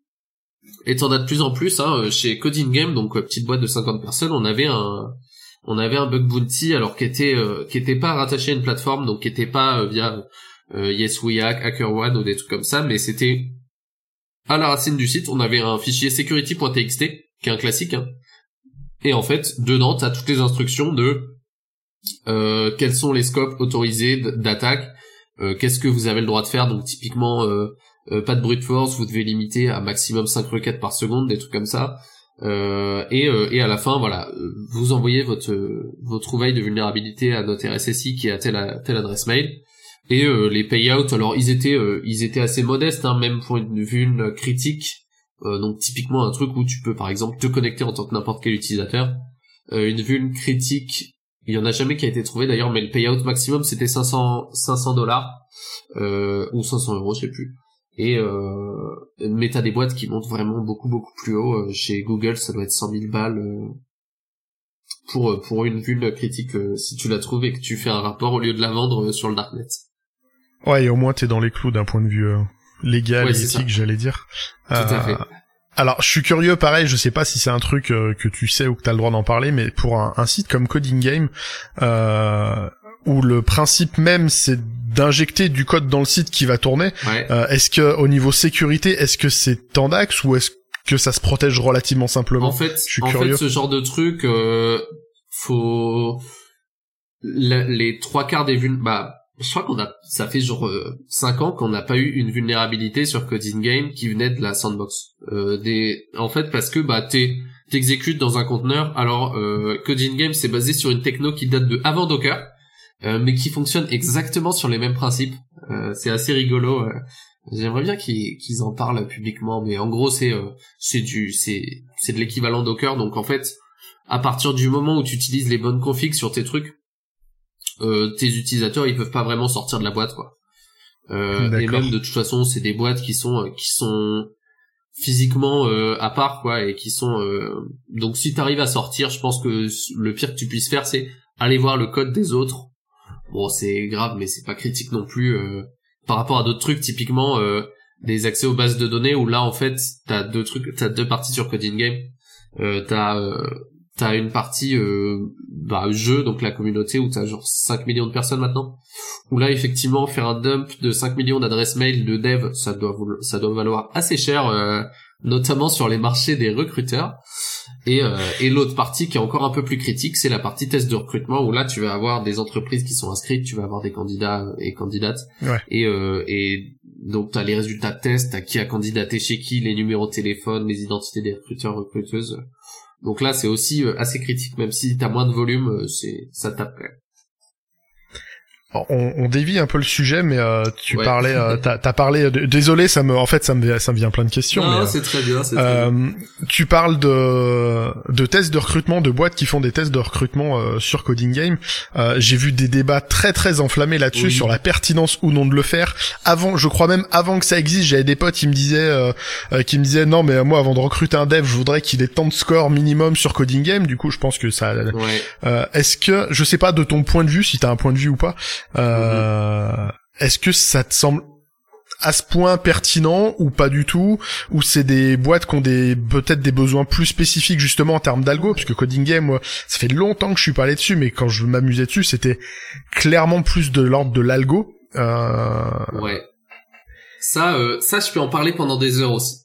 et t'en as de plus en plus hein, euh, chez Coding Game, donc euh, petite boîte de 50 personnes, on avait un on avait un bug bounty alors qui était euh, qui pas rattaché à une plateforme, donc qui était pas via Yes We Hack, HackerOne ou des trucs comme ça, mais c'était à la racine du site, on avait un fichier security.txt qui est un classique, hein, et en fait dedans t'as toutes les instructions de quels sont les scopes autorisés d'attaque, qu'est-ce que vous avez le droit de faire, donc typiquement euh, pas de brute force, vous devez limiter à maximum 5 requêtes par seconde, des trucs comme ça. Euh, et, euh, et à la fin, voilà, vous envoyez votre vos trouvailles de vulnérabilité à notre RSSI qui est à telle, telle adresse mail. Et les payouts, alors ils étaient ils étaient assez modestes, hein, même pour une vulne critique. donc typiquement un truc où tu peux par exemple te connecter en tant que n'importe quel utilisateur. une vulne critique, il y en a jamais qui a été trouvé d'ailleurs, mais le payout maximum c'était 500 500 dollars ou 500 euros, je sais plus. Et euh, mais t'as des boîtes qui montent vraiment beaucoup beaucoup plus haut. Euh, chez Google, ça doit être 100 000 balles euh, pour euh, pour une vue critique si tu la trouves et que tu fais un rapport au lieu de la vendre sur le darknet. Ouais, et au moins t'es dans les clous d'un point de vue légal et éthique, j'allais dire. Tout à fait. Alors, je suis curieux, pareil, je sais pas si c'est un truc euh, que tu sais ou que tu as le droit d'en parler, mais pour un, un site comme Coding Game, euh, où le principe même c'est d'injecter du code dans le site qui va tourner, Ouais. euh, est-ce que au niveau sécurité, est-ce que c'est tendax ou est-ce que ça se protège relativement simplement En fait, je suis en curieux. fait, ce genre de truc, euh, faut La- les trois quarts des vulnes. Bah, je crois qu'on a, ça fait genre euh, cinq ans qu'on n'a pas eu une vulnérabilité sur Coding Game qui venait de la sandbox. Euh, des, en fait, parce que bah t'es t'exécutes dans un conteneur. Alors, euh, Coding Game c'est basé sur une techno qui date de avant Docker, mais qui fonctionne exactement sur les mêmes principes. Euh, c'est assez rigolo. euh. J'aimerais bien qu'ils en parlent publiquement, mais en gros c'est euh, c'est du c'est c'est de l'équivalent Docker. Donc en fait, à partir du moment où tu utilises les bonnes configs sur tes trucs, euh, tes utilisateurs ils peuvent pas vraiment sortir de la boîte quoi. Euh, et même de toute façon c'est des boîtes qui sont euh, qui sont physiquement euh, à part quoi et qui sont euh, donc si t'arrives à sortir, je pense que le pire que tu puisses faire c'est aller voir le code des autres. Bon c'est grave mais c'est pas critique non plus euh, par rapport à d'autres trucs typiquement euh, des accès aux bases de données où là en fait t'as deux trucs t'as deux parties sur Coding Game. Euh, t'as euh, t'as une partie euh, bah, jeu donc la communauté où t'as genre 5 millions de personnes maintenant. Où là effectivement faire un dump de 5 millions d'adresses mail de dev ça doit ça doit valoir assez cher euh, notamment sur les marchés des recruteurs et euh, et l'autre partie qui est encore un peu plus critique c'est la partie test de recrutement où là tu vas avoir des entreprises qui sont inscrites tu vas avoir des candidats et candidates Ouais. et euh, et donc t'as les résultats de test t'as qui a candidaté chez qui les numéros de téléphone les identités des recruteurs recruteuses donc là, c'est aussi euh, assez critique, même si t'as moins de volume, euh, c'est ça tape quand même. On, on dévie un peu le sujet, mais euh, tu Ouais. parlais, euh, t'as as parlé. de- désolé, ça me, en fait, ça me, ça me vient plein de questions. euh, c'est très bien, c'est très bien. Euh, tu parles de, de tests de recrutement, de boîtes qui font des tests de recrutement euh, sur Coding Game. Euh, J'ai vu des débats très très enflammés là-dessus Oui. sur la pertinence ou non de le faire. Avant, je crois même avant que ça existe, j'avais des potes qui me disaient, euh, euh, qui me disaient non mais moi avant de recruter un dev, je voudrais qu'il ait tant de scores minimum sur Coding Game. Du coup, je pense que ça. Ouais. Euh, Est-ce que, je sais pas de ton point de vue, si t'as un point de vue ou pas, euh, est-ce que ça te semble à ce point pertinent ou pas du tout ou c'est des boîtes qui ont des peut-être des besoins plus spécifiques justement en termes d'algo? Parce que coding game ça fait longtemps que je suis pas allé dessus mais quand je m'amusais dessus c'était clairement plus de l'ordre de l'algo euh... Ouais. Ça, euh, ça, je peux en parler pendant des heures aussi.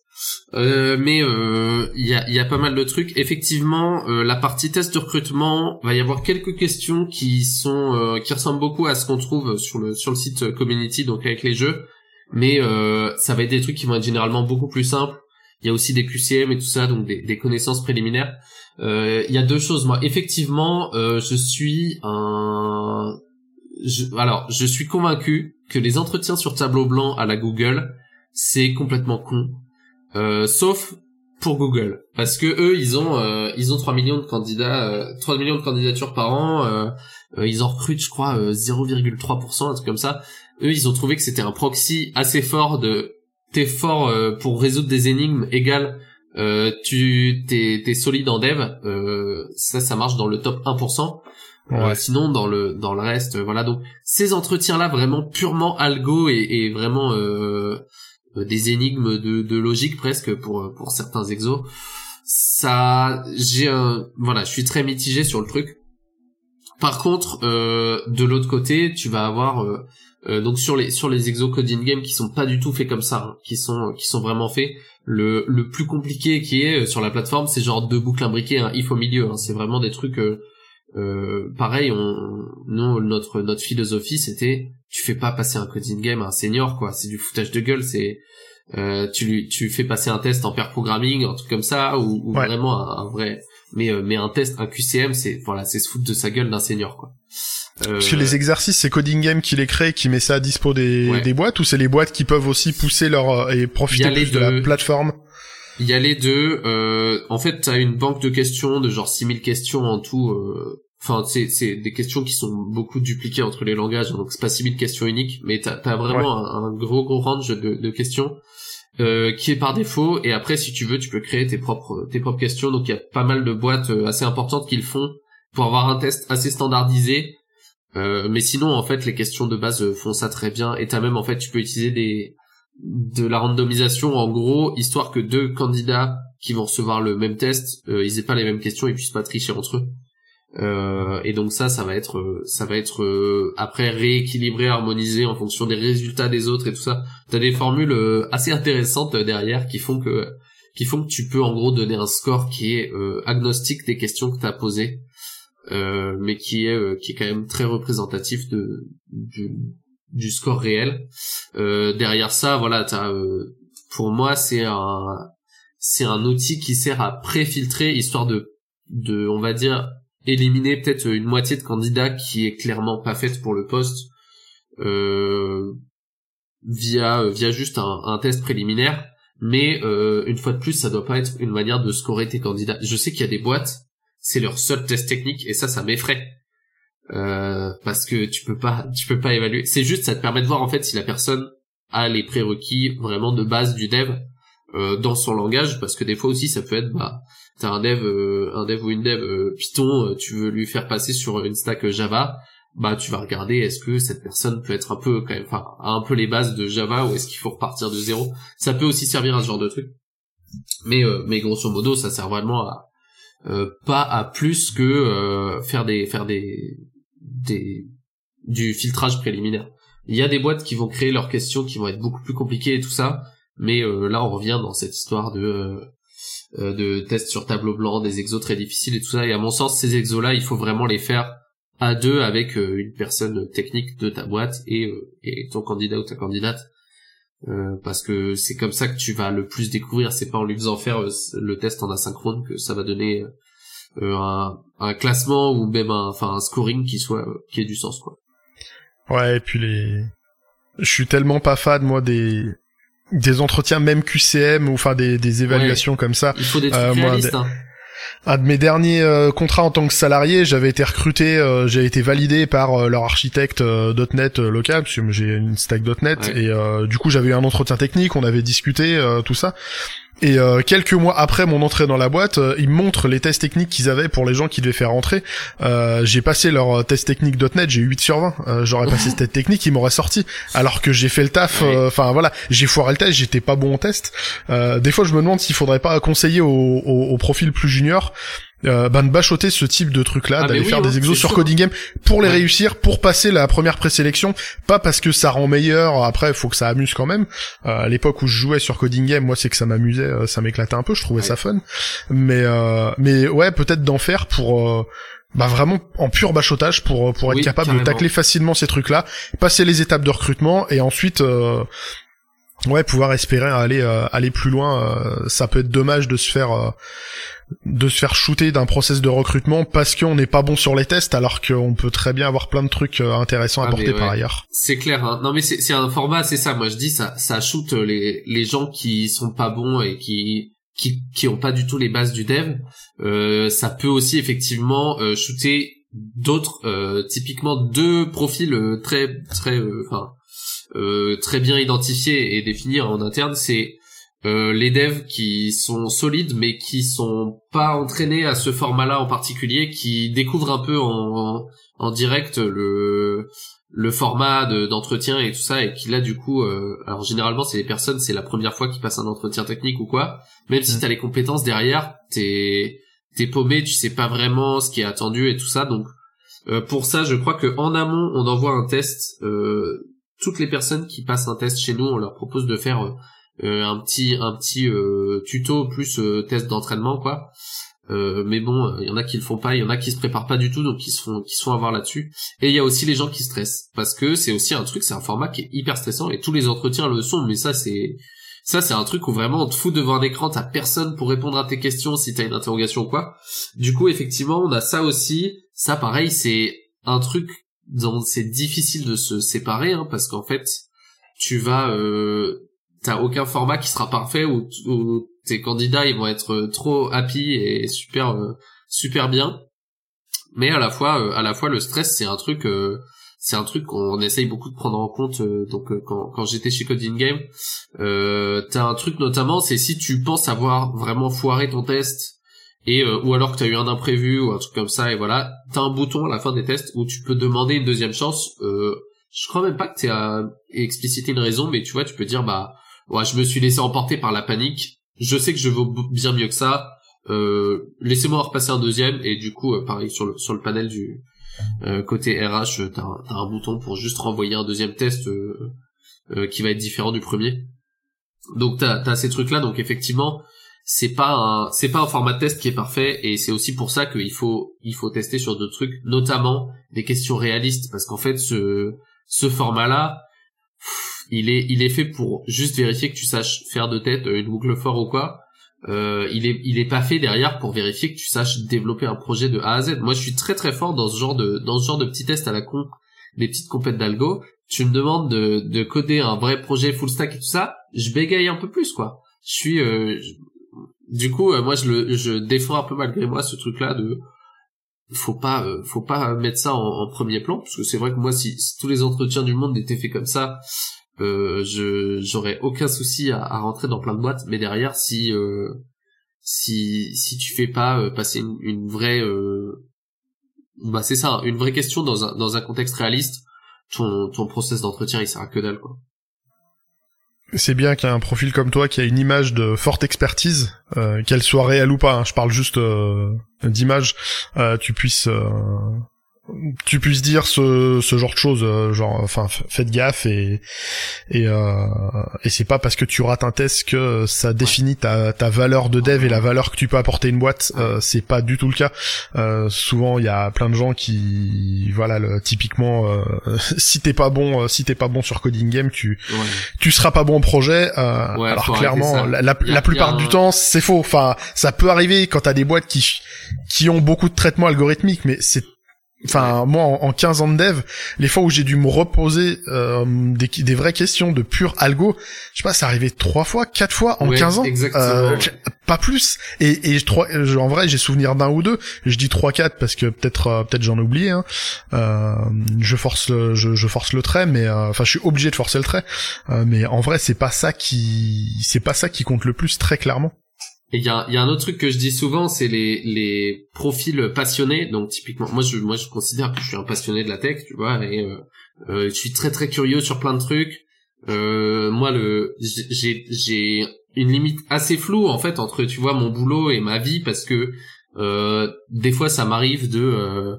Euh, mais euh, il y, a, y a pas mal de trucs. Effectivement, euh, la partie test de recrutement, va y avoir quelques questions qui sont euh, qui ressemblent beaucoup à ce qu'on trouve sur le sur le site euh, community, donc avec les jeux. Mais euh, ça va être des trucs qui vont être généralement beaucoup plus simples. Il y a aussi des QCM et tout ça, donc des, des connaissances préliminaires. Euh, Il y a deux choses. Moi, effectivement, euh, je suis un je, alors, je suis convaincu que les entretiens sur tableau blanc à la Google, c'est complètement con. Euh, sauf pour Google. Parce que eux, ils ont, euh, ils ont 3 millions de candidats, euh, 3 millions de candidatures par an, euh, euh, ils en recrutent, je crois, euh, 0,3%, un truc comme ça. Eux, ils ont trouvé que c'était un proxy assez fort de, t'es fort euh, pour résoudre des énigmes égales, euh, tu, t'es, t'es solide en dev, euh, ça, ça marche dans le top 1%. Euh, Ouais. sinon dans le dans le reste euh, voilà donc ces entretiens là vraiment purement algo et, et vraiment euh, euh, des énigmes de, de logique presque pour euh, pour certains exos ça j'ai un voilà je suis très mitigé sur le truc par contre euh, de l'autre côté tu vas avoir euh, euh, donc sur les sur les exos coding game qui sont pas du tout faits comme ça hein, qui sont qui sont vraiment faits le le plus compliqué qui est euh, sur la plateforme c'est genre deux boucles imbriquées un if au milieu hein. c'est vraiment des trucs euh, pareil, on, nous notre notre philosophie c'était tu fais pas passer un coding game à un senior quoi, c'est du foutage de gueule, c'est euh, tu lui tu fais passer un test en pair programming, un truc comme ça ou, ou Ouais. vraiment un, un vrai mais euh, mais un test un QCM c'est voilà c'est se foutre de sa gueule d'un senior quoi. Euh, Parce que les exercices, c'est Coding Game qui les crée, qui met ça à dispo des, Ouais. des boîtes, ou c'est les boîtes qui peuvent aussi pousser leur et profiter plus de la plateforme? Il y a les deux. Euh, en fait, t'as une banque de questions de genre 6000 questions en tout. euh, Enfin, c'est c'est des questions qui sont beaucoup dupliquées entre les langages, donc c'est pas 6000 questions uniques, mais t'as as vraiment un, un gros gros range de, de questions euh, qui est par défaut. Et après, si tu veux, tu peux créer tes propres tes propres questions. Donc il y a pas mal de boîtes euh, assez importantes qui le font pour avoir un test assez standardisé. Euh, mais sinon, en fait, les questions de base euh, font ça très bien. Et t'as même, en fait, tu peux utiliser des de la randomisation en gros histoire que deux candidats qui vont recevoir le même test euh, ils aient pas les mêmes questions et puissent pas tricher entre eux. Euh, et donc ça ça va être euh, ça va être euh, après rééquilibré harmonisé en fonction des résultats des autres et tout ça. T'as des formules assez intéressantes derrière qui font que qui font que tu peux en gros donner un score qui est agnostique des questions que t'as posées mais qui est qui est quand même très représentatif de du, du score réel. Euh, derrière ça, voilà, t'as, euh, pour moi, c'est un, c'est un outil qui sert à préfiltrer histoire de, de, on va dire, éliminer peut-être une moitié de candidats qui est clairement pas faite pour le poste, euh, via, via juste un, un test préliminaire. Mais euh, une fois de plus, ça doit pas être une manière de scorer tes candidats. Je sais qu'il y a des boîtes, c'est leur seul test technique et ça, ça m'effraie euh, parce que tu peux pas tu peux pas évaluer. C'est juste ça te permet de voir en fait si la personne a les prérequis vraiment de base du dev euh, dans son langage parce que des fois aussi ça peut être bah t'as un dev euh, un dev ou une dev euh, Python tu veux lui faire passer sur une stack Java bah tu vas regarder est-ce que cette personne peut être un peu quand même enfin un peu les bases de Java ou est-ce qu'il faut repartir de zéro? Ça peut aussi servir à ce genre de truc. Mais mais grosso modo ça sert vraiment à pas à plus que faire des faire des du filtrage préliminaire. Il y a des boîtes qui vont créer leurs questions qui vont être beaucoup plus compliquées et tout ça, mais euh, là on revient dans cette histoire de euh, euh, de tests sur tableau blanc, des exos très difficiles et tout ça. Et à mon sens, ces exos là, il faut vraiment les faire à deux avec une personne technique de ta boîte et, et ton candidat ou ta candidate. parce que c'est comme ça que tu vas le plus découvrir. C'est pas en lui faisant faire le test en asynchrone que ça va donner euh, un, un, classement ou même un, enfin un scoring qui soit qui ait du sens quoi. Ouais, et puis les, je suis tellement pas fan moi des des entretiens même QCM ou enfin des, des évaluations comme ça. Il faut des trucs euh, réalistes, hein. Un de mes derniers euh, contrats en tant que salarié, j'avais été recruté, euh, j'ai été validé par leur architecte .NET local, parce que j'ai une stack .NET, et du coup j'avais eu un entretien technique, on avait discuté tout ça, et euh, quelques mois après mon entrée dans la boîte, euh, ils montrent les tests techniques qu'ils avaient pour les gens qui devaient faire rentrer. Euh, j'ai passé leur test technique .NET, j'ai eu 8 sur 20. Euh, j'aurais passé <laughs> ce test technique, ils m'auraient sorti. Alors que j'ai fait le taf, enfin voilà, j'ai foiré le test, j'étais pas bon en test. des fois, je me demande s'il faudrait pas conseiller aux, aux, aux profils plus juniors euh, ben de bachoter ce type de truc là, ah, d'aller faire des exos sur Coding Game pour les réussir, pour passer la première présélection, pas parce que ça rend meilleur, après faut que ça amuse quand même. Euh, à l'époque où je jouais sur Coding Game, moi c'est que ça m'amusait, euh, ça m'éclatait un peu, je trouvais ça fun. Mais euh, mais ouais, peut-être d'en faire pour bah vraiment en pur bachotage pour pour être capable de tacler facilement ces trucs là, passer les étapes de recrutement et ensuite ouais pouvoir espérer aller aller plus loin. ça peut être dommage de se faire de se faire shooter d'un process de recrutement parce qu'on n'est pas bon sur les tests alors qu'on peut très bien avoir plein de trucs euh, intéressants à ah, porter par ailleurs. C'est clair. Hein. Non mais c'est un format, c'est ça. Moi je dis ça, ça shoot les les gens qui sont pas bons et qui qui qui ont pas du tout les bases du dev. Euh, ça peut aussi effectivement euh, shooter d'autres, euh, typiquement deux profils euh, très très enfin très bien identifiés et définis en interne. C'est euh, les devs qui sont solides mais qui sont pas entraînés à ce format-là en particulier, qui découvrent un peu en, en, direct le le format d'entretien et tout ça et qui là du coup euh, alors généralement c'est les personnes c'est la première fois qu'ils passent un entretien technique ou quoi même si t'as les compétences derrière t'es t'es paumé tu sais pas vraiment ce qui est attendu et tout ça donc euh, pour ça je crois que en amont on envoie un test toutes les personnes qui passent un test chez nous on leur propose de faire euh, un petit un petit euh, tuto plus euh, test d'entraînement quoi. mais bon, il y en a qui le font pas, il y en a qui se préparent pas du tout, donc qui se font qui se font avoir là-dessus. Et il y a aussi les gens qui stressent parce que c'est aussi un truc, c'est un format qui est hyper stressant et tous les entretiens le sont. Mais ça c'est ça c'est un truc où vraiment on te fout devant un écran, t'as personne pour répondre à tes questions si t'as une interrogation ou quoi. Du coup effectivement on a ça aussi. Ça pareil c'est un truc dont c'est difficile de se séparer hein, parce qu'en fait tu vas euh, t'as aucun format qui sera parfait où, tes candidats ils vont être euh, trop happy et super euh, super bien. Mais à la fois euh, à la fois le stress c'est un truc c'est un truc qu'on essaye beaucoup de prendre en compte donc quand, quand j'étais chez Coding Game euh, t'as un truc notamment c'est si tu penses avoir vraiment foiré ton test et ou alors que t'as eu un imprévu ou un truc comme ça et voilà t'as un bouton à la fin des tests où tu peux demander une deuxième chance je crois même pas que t'aies à expliciter une raison mais tu vois tu peux dire bah ouais, je me suis laissé emporter par la panique. Je sais que je vaux bien mieux que ça. Euh, laissez-moi repasser un deuxième et du coup, euh, pareil sur le sur le panel du euh, côté RH, t'as as un bouton pour juste renvoyer un deuxième test qui va être différent du premier. Donc t'as as ces trucs là. Donc effectivement, c'est pas un c'est pas un format de test qui est parfait et c'est aussi pour ça qu'il faut il faut tester sur d'autres trucs, notamment des questions réalistes parce qu'en fait ce ce format là il est il est fait pour juste vérifier que tu saches faire de tête une boucle fort ou quoi euh, il est il est pas fait derrière pour vérifier que tu saches développer un projet de A à Z. Moi, je suis très très fort dans ce genre de dans ce genre de petits tests à la con, des petites compètes d'algo. Tu me demandes de de coder un vrai projet full stack et tout ça, je bégaye un peu plus quoi. Je suis euh, du coup euh, moi je le défends un peu malgré moi ce truc là de faut pas euh, faut pas mettre ça en, premier plan parce que c'est vrai que moi si, tous les entretiens du monde étaient faits comme ça euh, je j'aurais aucun souci à, rentrer dans plein de boîtes. Mais derrière si euh, si si tu fais pas passer une, vraie bah c'est ça une vraie question dans un dans un contexte réaliste ton ton process d'entretien il sert à que dalle quoi c'est bien qu'il y ait un profil comme toi qui a une image de forte expertise, euh, qu'elle soit réelle ou pas. Hein, je parle juste d'image. tu puisses tu puisses dire ce, ce genre de choses euh, genre enfin faites gaffe et et, euh, et c'est pas parce que tu rates un test que ça définit ta, ta valeur de dev et la valeur que tu peux apporter une boîte euh, c'est pas du tout le cas. Euh, souvent il y a plein de gens qui voilà le, typiquement euh, <laughs> si t'es pas bon si t'es pas bon sur coding game tu tu seras pas bon au projet alors clairement la, la, plupart du temps c'est faux. Enfin ça peut arriver quand t'as des boîtes qui qui ont beaucoup de traitements algorithmiques mais c'est Enfin, moi, en, 15 ans de dev, les fois où j'ai dû me reposer euh, des, des, vraies questions de pur algo, je sais pas, c'est arrivé trois fois, quatre fois en 15 ans, euh, pas plus. Et, et je, en vrai, j'ai souvenir d'un ou deux. Je dis trois, quatre parce que peut-être, euh, peut-être j'en ai oublié. Hein. Euh, je force, le, je, je, force le trait, mais euh, enfin, je suis obligé de forcer le trait. mais en vrai, c'est pas ça qui, c'est pas ça qui compte le plus, très clairement. Et il y a, y a, un autre truc que je dis souvent, c'est les, les profils passionnés. Donc typiquement, moi je, moi je considère que je suis un passionné de la tech, tu vois, et euh, euh je suis très très curieux sur plein de trucs. Euh, moi le, j'ai, j'ai une limite assez floue en fait entre, tu vois, mon boulot et ma vie parce que euh, des fois ça m'arrive de, euh,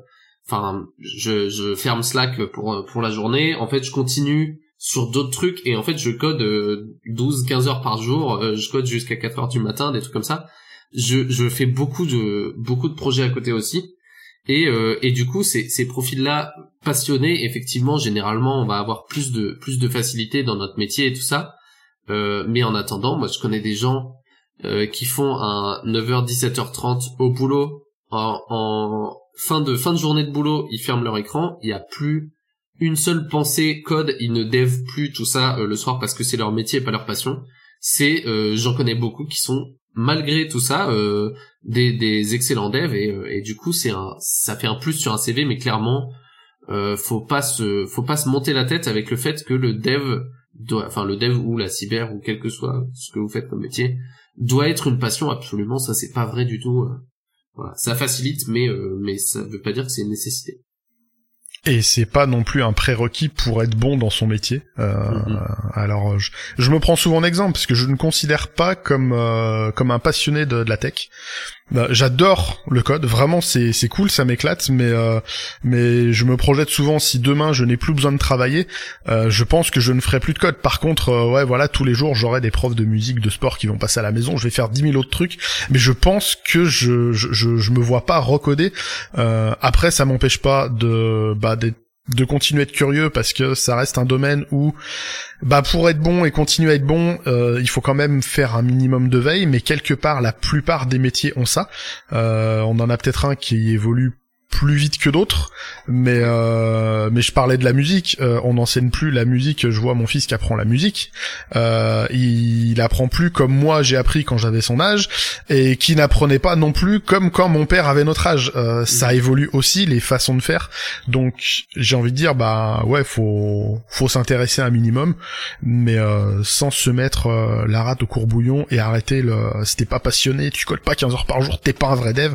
enfin, je, je ferme Slack pour pour la journée. En fait, je continue sur d'autres trucs. Et en fait je code 12 euh, 15 heures par jour. Euh, je code jusqu'à 4 heures du matin des trucs comme ça. Je, je fais beaucoup de beaucoup de projets à côté aussi. Et euh, et du coup ces ces profils là passionnés effectivement généralement on va avoir plus de plus de facilité dans notre métier et tout ça. Mais en attendant moi je connais des gens qui font un 9h 17h30 au boulot. En, en fin de fin de journée de boulot ils ferment leur écran. Il y a plus une seule pensée code, ils ne devent plus tout ça euh, le soir parce que c'est leur métier et pas leur passion. C'est, euh, j'en connais beaucoup qui sont malgré tout ça euh, des, excellents devs et, et du coup c'est un, ça fait un plus sur un CV, mais clairement faut pas se, faut pas se monter la tête avec le fait que le dev doit, enfin le dev ou la cyber ou quel que soit ce que vous faites comme métier doit être une passion absolument. Ça c'est pas vrai du tout. Voilà. Ça facilite, mais mais ça veut pas dire que c'est une nécessité. Et c'est pas non plus un prérequis pour être bon dans son métier. Euh, mm-hmm. Alors, je, je, me prends souvent en exemple parce que je ne considère pas comme euh, comme un passionné de, de la tech. Bah, j'adore le code, vraiment c'est c'est cool, ça m'éclate, mais euh, mais je me projette souvent si demain je n'ai plus besoin de travailler, euh, je pense que je ne ferai plus de code. Par contre, euh, ouais voilà, tous les jours j'aurai des profs de musique, de sport qui vont passer à la maison, je vais faire dix mille autres trucs, mais je pense que je je je, me vois pas recoder. après, ça m'empêche pas de bah d'être de continuer à être curieux parce que ça reste un domaine où bah pour être bon et continuer à être bon euh, il faut quand même faire un minimum de veille mais quelque part la plupart des métiers ont ça. Euh, on en a peut-être un qui évolue plus vite que d'autres, mais euh, mais je parlais de la musique. Euh, on n'enseigne plus la musique. Je vois mon fils qui apprend la musique. Euh, il, il, apprend plus comme moi j'ai appris quand j'avais son âge, et qui n'apprenait pas non plus comme quand mon père avait notre âge. Euh, ça évolue aussi les façons de faire. Donc j'ai envie de dire bah ouais faut faut s'intéresser un minimum, mais euh, sans se mettre la rate au courbouillon et arrêter le. Si t'es pas passionné, tu codes pas 15 heures par jour, t'es pas un vrai dev.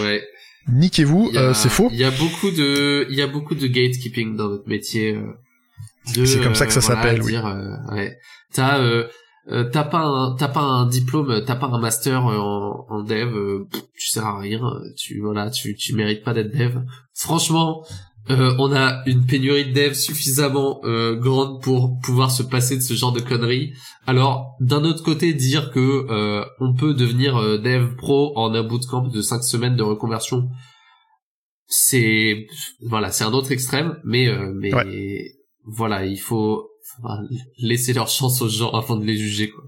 Ouais niquez-vous, euh, c'est faux. Il y a beaucoup de, il y a beaucoup de gatekeeping dans notre métier. Euh, c'est comme ça que ça euh, s'appelle, oui. Dire, ouais. T'as, euh, t'as pas un t'as pas un diplôme t'as pas un master euh, en, en dev euh, tu sers à rien tu voilà tu tu mérites pas d'être dev franchement on a une pénurie de dev suffisamment grande pour pouvoir se passer de ce genre de conneries alors d'un autre côté dire que on peut devenir dev pro en un bootcamp de 5 semaines de reconversion c'est voilà c'est un autre extrême mais mais voilà il faut laisser leur chance aux gens avant de les juger quoi.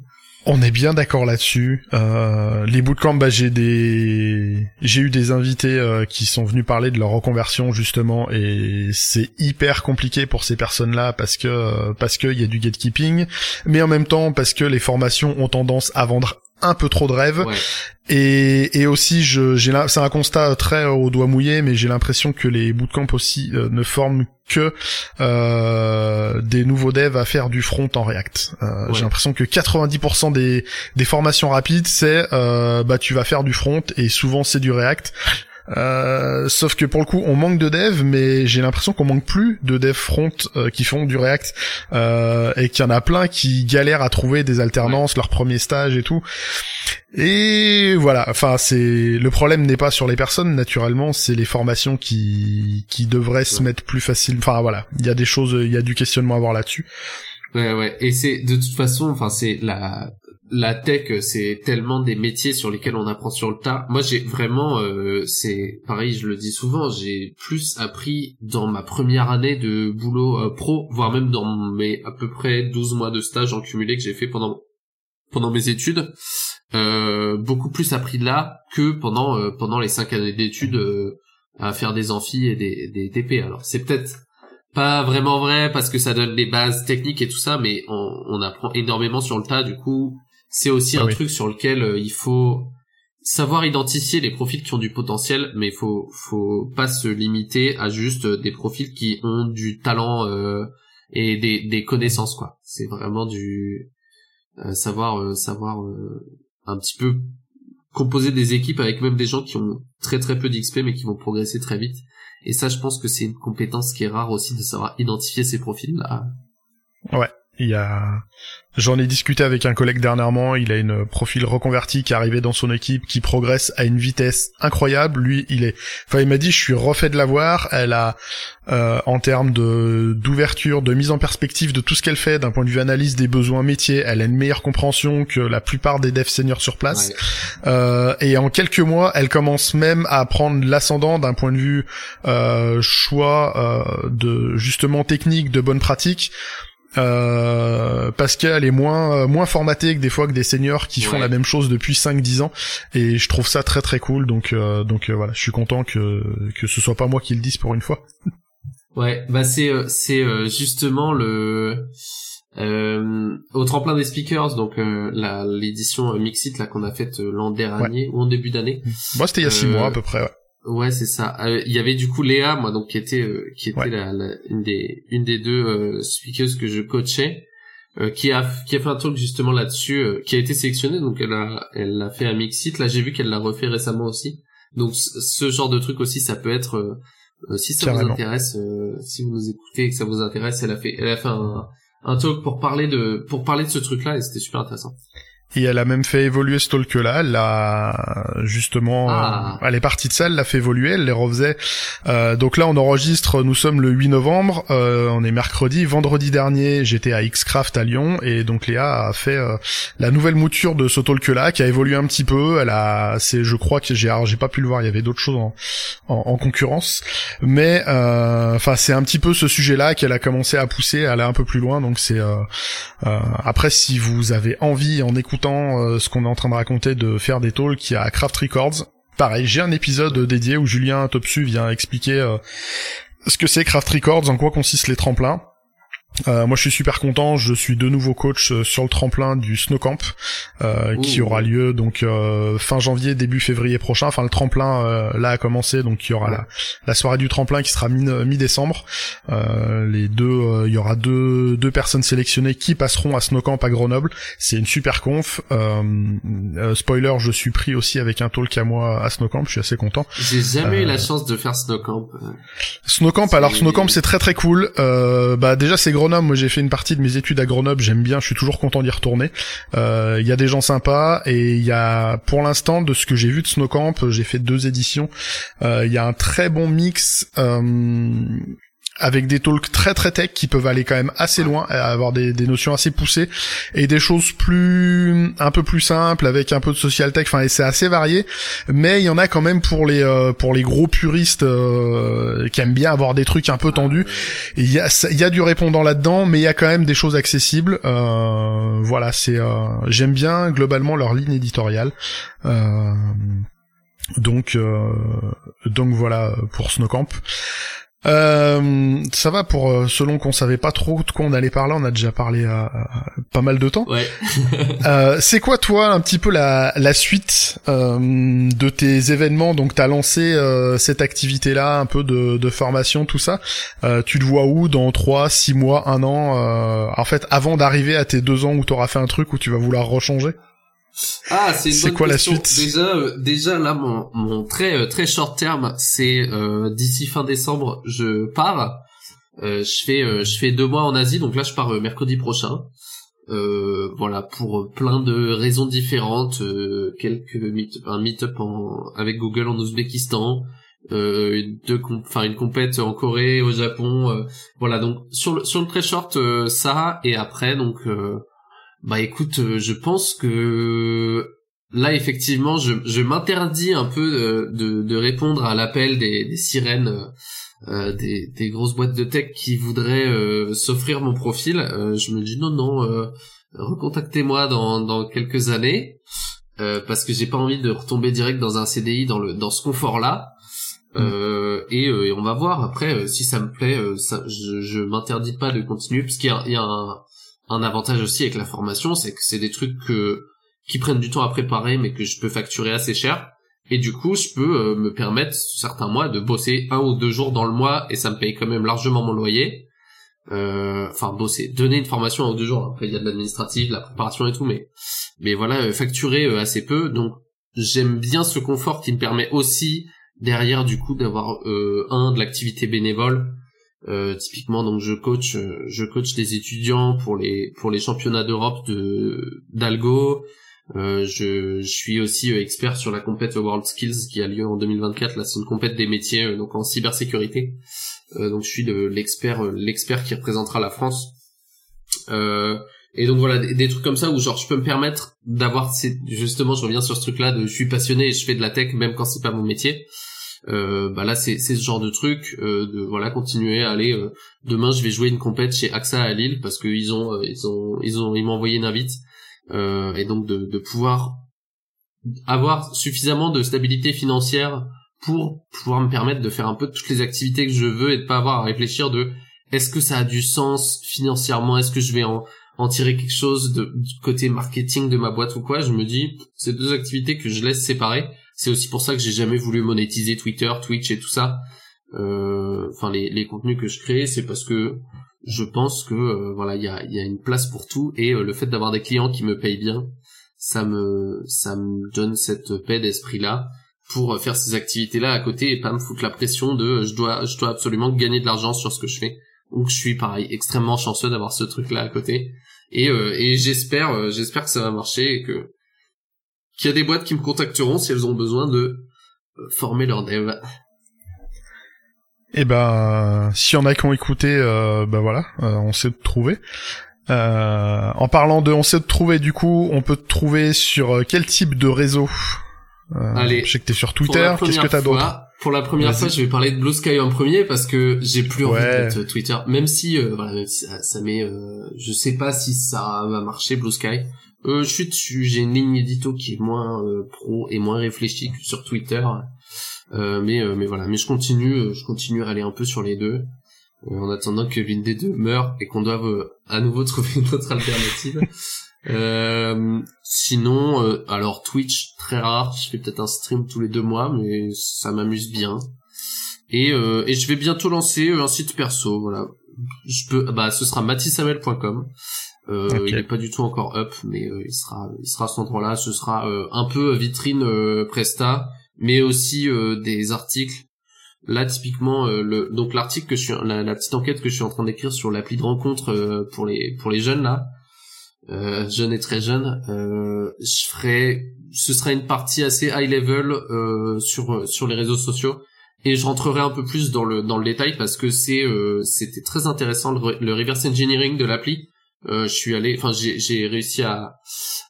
On est bien d'accord là-dessus. Euh, les bootcamps, bah, j'ai des, j'ai eu des invités euh, qui sont venus parler de leur reconversion justement, et c'est hyper compliqué pour ces personnes-là parce que parce qu'il y a du gatekeeping, mais en même temps parce que les formations ont tendance à vendre un peu trop de rêves et, et aussi je j'ai c'est un constat très au doigt mouillé mais j'ai l'impression que les bootcamps aussi euh, ne forment que euh, des nouveaux devs à faire du front en React. Euh, j'ai l'impression que 90% des des formations rapides c'est euh, bah tu vas faire du front et souvent c'est du React euh, sauf que pour le coup, on manque de devs, mais j'ai l'impression qu'on manque plus de devs front euh, qui font du React euh, et qu'il y en a plein qui galèrent à trouver des alternances, leur premier stage et tout. Et voilà, enfin c'est le problème n'est pas sur les personnes naturellement, c'est les formations qui qui devraient se mettre plus facile. Enfin voilà, il y a des choses, il y a du questionnement à avoir là-dessus. Ouais ouais, et c'est de toute façon, enfin c'est la la tech, c'est tellement des métiers sur lesquels on apprend sur le tas. Moi, j'ai vraiment, euh, c'est pareil, je le dis souvent, j'ai plus appris dans ma première année de boulot euh, pro, voire même dans mes à peu près 12 mois de stage en cumulé que j'ai fait pendant pendant mes études, euh, beaucoup plus appris là que pendant pendant les cinq années d'études à faire des amphis et des, des TP. Alors, c'est peut-être pas vraiment vrai parce que ça donne des bases techniques et tout ça, mais on apprend énormément sur le tas. Du coup, c'est aussi ah un truc sur lequel euh, il faut savoir identifier les profils qui ont du potentiel, mais il faut faut pas se limiter à juste des profils qui ont du talent euh, et des, des connaissances quoi. C'est vraiment du euh, savoir savoir un petit peu composer des équipes avec même des gens qui ont très très peu d'XP mais qui vont progresser très vite. Et ça, je pense que c'est une compétence qui est rare aussi de savoir identifier ces profils là. Ouais. Il y a, j'en ai discuté avec un collègue dernièrement. Il a une profil reconverti qui est arrivé dans son équipe, qui progresse à une vitesse incroyable. Lui, il est, enfin, il m'a dit, je suis refait de la voir. Elle a, euh, en termes de d'ouverture, de mise en perspective de tout ce qu'elle fait, d'un point de vue analyse des besoins métiers, elle a une meilleure compréhension que la plupart des devs seniors sur place. Euh, et en quelques mois, elle commence même à prendre l'ascendant d'un point de vue euh, choix euh, de justement technique, de bonnes pratiques euh, parce qu'elle est moins euh, moins formatée que des fois que des seniors qui font la même chose depuis 5-10 ans. Et je trouve ça très très cool. Donc euh, donc voilà. Je suis content que que ce soit pas moi qui le dise pour une fois. <laughs> Ouais. Bah c'est c'est justement le au tremplin des speakers. Donc la l'édition Mixit là qu'on a faite l'an dernier ou en début d'année. Moi c'était il y a 6 mois à peu près ouais Ouais, c'est ça. Euh, il y avait du coup Léa, moi, donc qui était euh, qui était la, une des une des deux euh, speakers que je coachais, qui a qui a fait un truc justement là-dessus, qui a été sélectionnée, donc elle a elle l'a fait à Mixit. Là, j'ai vu qu'elle l'a refait récemment aussi. Donc ce genre de truc aussi, ça peut être si ça vous intéresse, si vous nous écoutez et que ça vous intéresse, elle a fait elle a fait un un talk pour parler de pour parler de ce truc-là et c'était super intéressant. Et elle a même fait évoluer ce talk-là. Elle l'a justement, ah. elle est partie de ça, elle l'a fait évoluer, elle les refaisait. Euh, donc là, on enregistre. Nous sommes le 8 novembre. Euh, on est mercredi. Vendredi dernier, j'étais à Xcraft à Lyon et donc Léa a fait euh, la nouvelle mouture de ce talk-là qui a évolué un petit peu. Elle a, c'est, je crois que j'ai, j'ai pas pu le voir. Il y avait d'autres choses en, en, concurrence, mais euh, enfin, c'est un petit peu ce sujet-là qu'elle a commencé à pousser, à aller un peu plus loin. Donc c'est euh, après, si vous avez envie en écoutant euh, ce qu'on est en train de raconter de faire des talks qui a Craft Records. Pareil, j'ai un épisode dédié où Julien Topsu vient expliquer euh, ce que c'est Craft Records, en quoi consistent les tremplins. Euh, moi, je suis super content. Je suis de nouveau coach euh, sur le tremplin du Snow Camp, euh, qui aura lieu donc euh, fin janvier, début février prochain. Enfin, le tremplin euh, là a commencé, donc il y aura la, la, soirée du tremplin qui sera mi-décembre. les deux, il y aura deux, deux personnes sélectionnées qui passeront à Snow Camp à Grenoble. C'est une super conf. spoiler, je suis pris aussi avec un talk à moi à Snow Camp. Je suis assez content. J'ai jamais eu la chance de faire Snow Camp. Snow Camp, alors Snow Camp c'est très très cool. bah déjà c'est Grenoble agronome, moi j'ai fait une partie de mes études à Grenoble, j'aime bien, je suis toujours content d'y retourner. Il y a des gens sympas et il y a, pour l'instant, de ce que j'ai vu de Snowcamp, j'ai fait deux éditions. Il y a un très bon mix avec des talks très très tech qui peuvent aller quand même assez loin, avoir des, des, notions assez poussées et des choses plus un peu plus simples avec un peu de social tech. Enfin, et c'est assez varié, mais il y en a quand même pour les euh, pour les gros puristes euh, qui aiment bien avoir des trucs un peu tendus. Il y a du répondant là-dedans, mais il y a quand même des choses accessibles. Euh, voilà, c'est j'aime bien globalement leur ligne éditoriale. donc donc voilà pour Snowcamp. Euh, ça va pour euh, selon qu'on savait pas trop de quoi on allait parler, on a déjà parlé à, euh, pas mal de temps. Ouais. <laughs> euh, c'est quoi toi un petit peu la, la suite euh, de tes événements? Donc t'as lancé cette activité-là, un peu de, de formation, tout ça. tu te vois où dans trois, six mois, un an En fait, avant d'arriver à tes deux ans où t'auras fait un truc où tu vas vouloir rechanger? Ah, c'est quoi question. la suite? Déjà, euh, déjà là, mon, mon très euh, très short terme, c'est euh, d'ici fin décembre, je pars. je fais je fais deux mois en Asie, donc là je pars mercredi prochain. voilà pour plein de raisons différentes, quelques meet un meet-up avec Google en Ouzbékistan, deux enfin une compète en Corée, au Japon, voilà donc sur le sur le très short ça et après donc bah écoute, euh, je pense que là effectivement, je, je m'interdis un peu de, de, répondre à l'appel des, des sirènes, euh, euh, des, des grosses boîtes de tech qui voudraient s'offrir mon profil. je me dis non non, recontactez-moi dans, dans quelques années. parce que j'ai pas envie de retomber direct dans un CDI dans le dans ce confort là mm. et, on va voir après si ça me plaît ça, je, je m'interdis pas de continuer parce qu'il y y a un, un avantage aussi avec la formation, c'est que c'est des trucs qui prennent du temps à préparer, mais que je peux facturer assez cher. Et du coup, je peux euh, me permettre certains mois de bosser un ou deux jours dans le mois, et ça me paye quand même largement mon loyer. Euh, enfin, bosser, donner une formation un ou deux jours. Après, il y a de l'administratif, de la préparation et tout, mais mais voilà, euh, facturer assez peu. Donc, j'aime bien ce confort qui me permet aussi derrière du coup d'avoir un de l'activité bénévole euh, typiquement, donc je coach, euh, je coach des étudiants pour les pour les championnats d'Europe de d'algo. Euh, je, je, suis aussi euh, expert sur la compète World Skills qui a lieu en 2024. Là, c'est une compète des métiers donc en cybersécurité. donc je suis l'expert l'expert qui représentera la France. et donc voilà des, trucs comme ça où genre je peux me permettre d'avoir justement je reviens sur ce truc là de je suis passionné et je fais de la tech même quand c'est pas mon métier euh, bah là c'est ce genre de truc euh, de voilà continuer à aller euh, demain je vais jouer une compète chez AXA à Lille parce que ils ont ils ont ils ont ils m'ont envoyé une invite. Et donc de, de pouvoir avoir suffisamment de stabilité financière pour pouvoir me permettre de faire un peu toutes les activités que je veux et de pas avoir à réfléchir de est-ce que ça a du sens financièrement? Est-ce que je vais en, en tirer quelque chose de, du côté marketing de ma boîte ou quoi? Je me dis c'est deux activités que je laisse séparer c'est aussi pour ça que j'ai jamais voulu monétiser Twitter, Twitch et tout ça. Euh, enfin, les, les contenus que je crée, c'est parce que je pense que euh, voilà, il y a, y a une place pour tout et euh, le fait d'avoir des clients qui me payent bien, ça me ça me donne cette paix d'esprit là pour faire ces activités là à côté et pas me foutre la pression de je dois je dois absolument gagner de l'argent sur ce que je fais. Donc je suis pareil extrêmement chanceux d'avoir ce truc là à côté et et j'espère j'espère que ça va marcher et que qu'il y a des boîtes qui me contacteront si elles ont besoin de euh, former leurs devs. Et eh ben, si on a qui ont écouté, euh, ben voilà, euh, on sait te trouver. Euh, en parlant de on sait te trouver, du coup, on peut te trouver sur quel type de réseau? Allez, je sais que t'es sur Twitter. Qu'est-ce que t'as d'autre? Pour la première fois, je vais parler de Blue Sky en premier parce que j'ai plus envie d'être Twitter. Même si, voilà, ça, ça met, je sais pas si ça va marcher Blue Sky. Euh, je suis dessus, j'ai une ligne édito qui est moins euh, pro et moins réfléchie que sur Twitter. Euh, mais mais voilà, mais je continue, je continue à aller un peu sur les deux en attendant que l'une des deux meure et qu'on doive à nouveau <laughs> trouver une autre alternative. sinon, alors Twitch très rare, je fais peut-être un stream tous les deux mois, mais ça m'amuse bien. Et, et je vais bientôt lancer un site perso, voilà. Je peux, bah ce sera matissamel.com. Euh, Il est pas du tout encore up, mais euh, il sera, il sera à cet endroit-là. Ce sera euh, un peu vitrine euh, Presta, mais aussi des articles Là, typiquement, le donc l'article que je suis, la, la, petite enquête que je suis en train d'écrire sur l'appli de rencontre pour les pour les jeunes là, euh, jeune et très jeune, euh, je ferai, ce sera une partie assez high level euh, sur sur les réseaux sociaux et je rentrerai un peu plus dans le dans le détail parce que c'est euh, c'était très intéressant le, le, reverse engineering de l'appli. Euh, je suis allé, enfin j'ai réussi à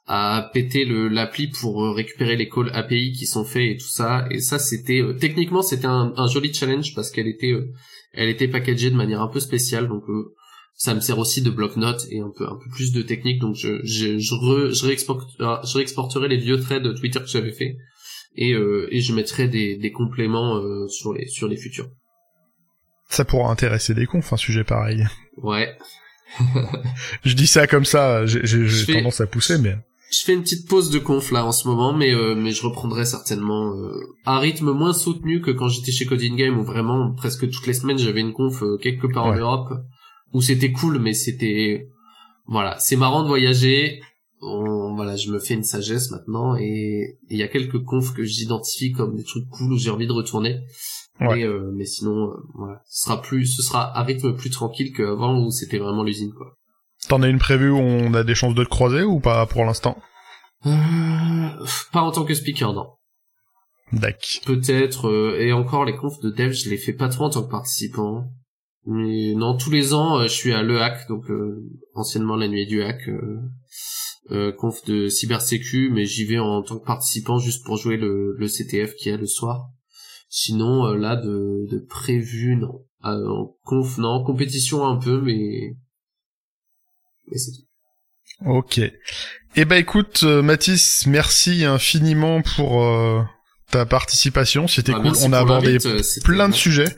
à péter le l'appli pour récupérer les calls API qui sont faits et tout ça et ça c'était techniquement c'était un, un, joli challenge parce qu'elle était elle était packagée de manière un peu spéciale donc ça me sert aussi de bloc-notes et un peu un peu plus de technique donc je je je, re, je, euh, je réexporterai les vieux threads Twitter que j'avais fait et euh, et je mettrai des des compléments euh, sur les sur les futurs. Ça pourra intéresser des confs un sujet pareil. Ouais. Je dis ça comme ça, j'ai tendance à pousser mais je fais une petite pause de conf là en ce moment, mais euh, mais je reprendrai certainement euh, un rythme moins soutenu que quand j'étais chez Coding Game où vraiment presque toutes les semaines j'avais une conf quelque part en Europe où c'était cool, mais c'était voilà, c'est marrant de voyager. voilà, je me fais une sagesse maintenant et il y a quelques confs que j'identifie comme des trucs cool où j'ai envie de retourner. Ouais. Euh, mais sinon, euh, voilà, ce sera plus, ce sera à rythme plus tranquille qu'avant où c'était vraiment l'usine quoi. T'en as une prévue où on a des chances de te croiser ou pas pour l'instant? Euh, Pas en tant que speaker, non. D'accord. Peut-être, et encore les confs de dev, je les fais pas trop en tant que participant. Mais non, tous les ans, euh, je suis à Le Hack, donc euh, anciennement la nuit du hack, euh, conf de cybersécu, mais j'y vais en tant que participant juste pour jouer le, le CTF qui est le soir. Sinon, là, de, de prévu, non. en conf, non. Compétition un peu, mais... Mais c'est tout. Ok. Eh ben écoute, Mathis, merci infiniment pour ta participation, c'était bah, cool. On a abordé euh, plein de sujets.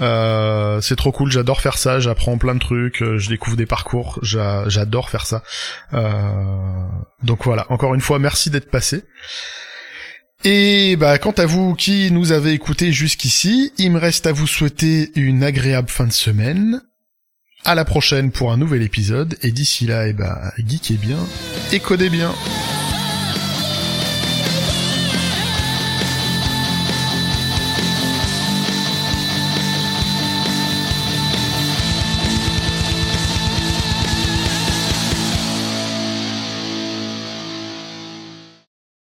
Euh, c'est trop cool, j'adore faire ça, j'apprends plein de trucs, euh, je découvre des parcours, j'adore faire ça. donc voilà, encore une fois, merci d'être passé. Et bah quant à vous qui nous avez écouté jusqu'ici, il me reste à vous souhaiter une agréable fin de semaine. À la prochaine pour un nouvel épisode et d'ici là, et eh bah geekez bien et codez bien.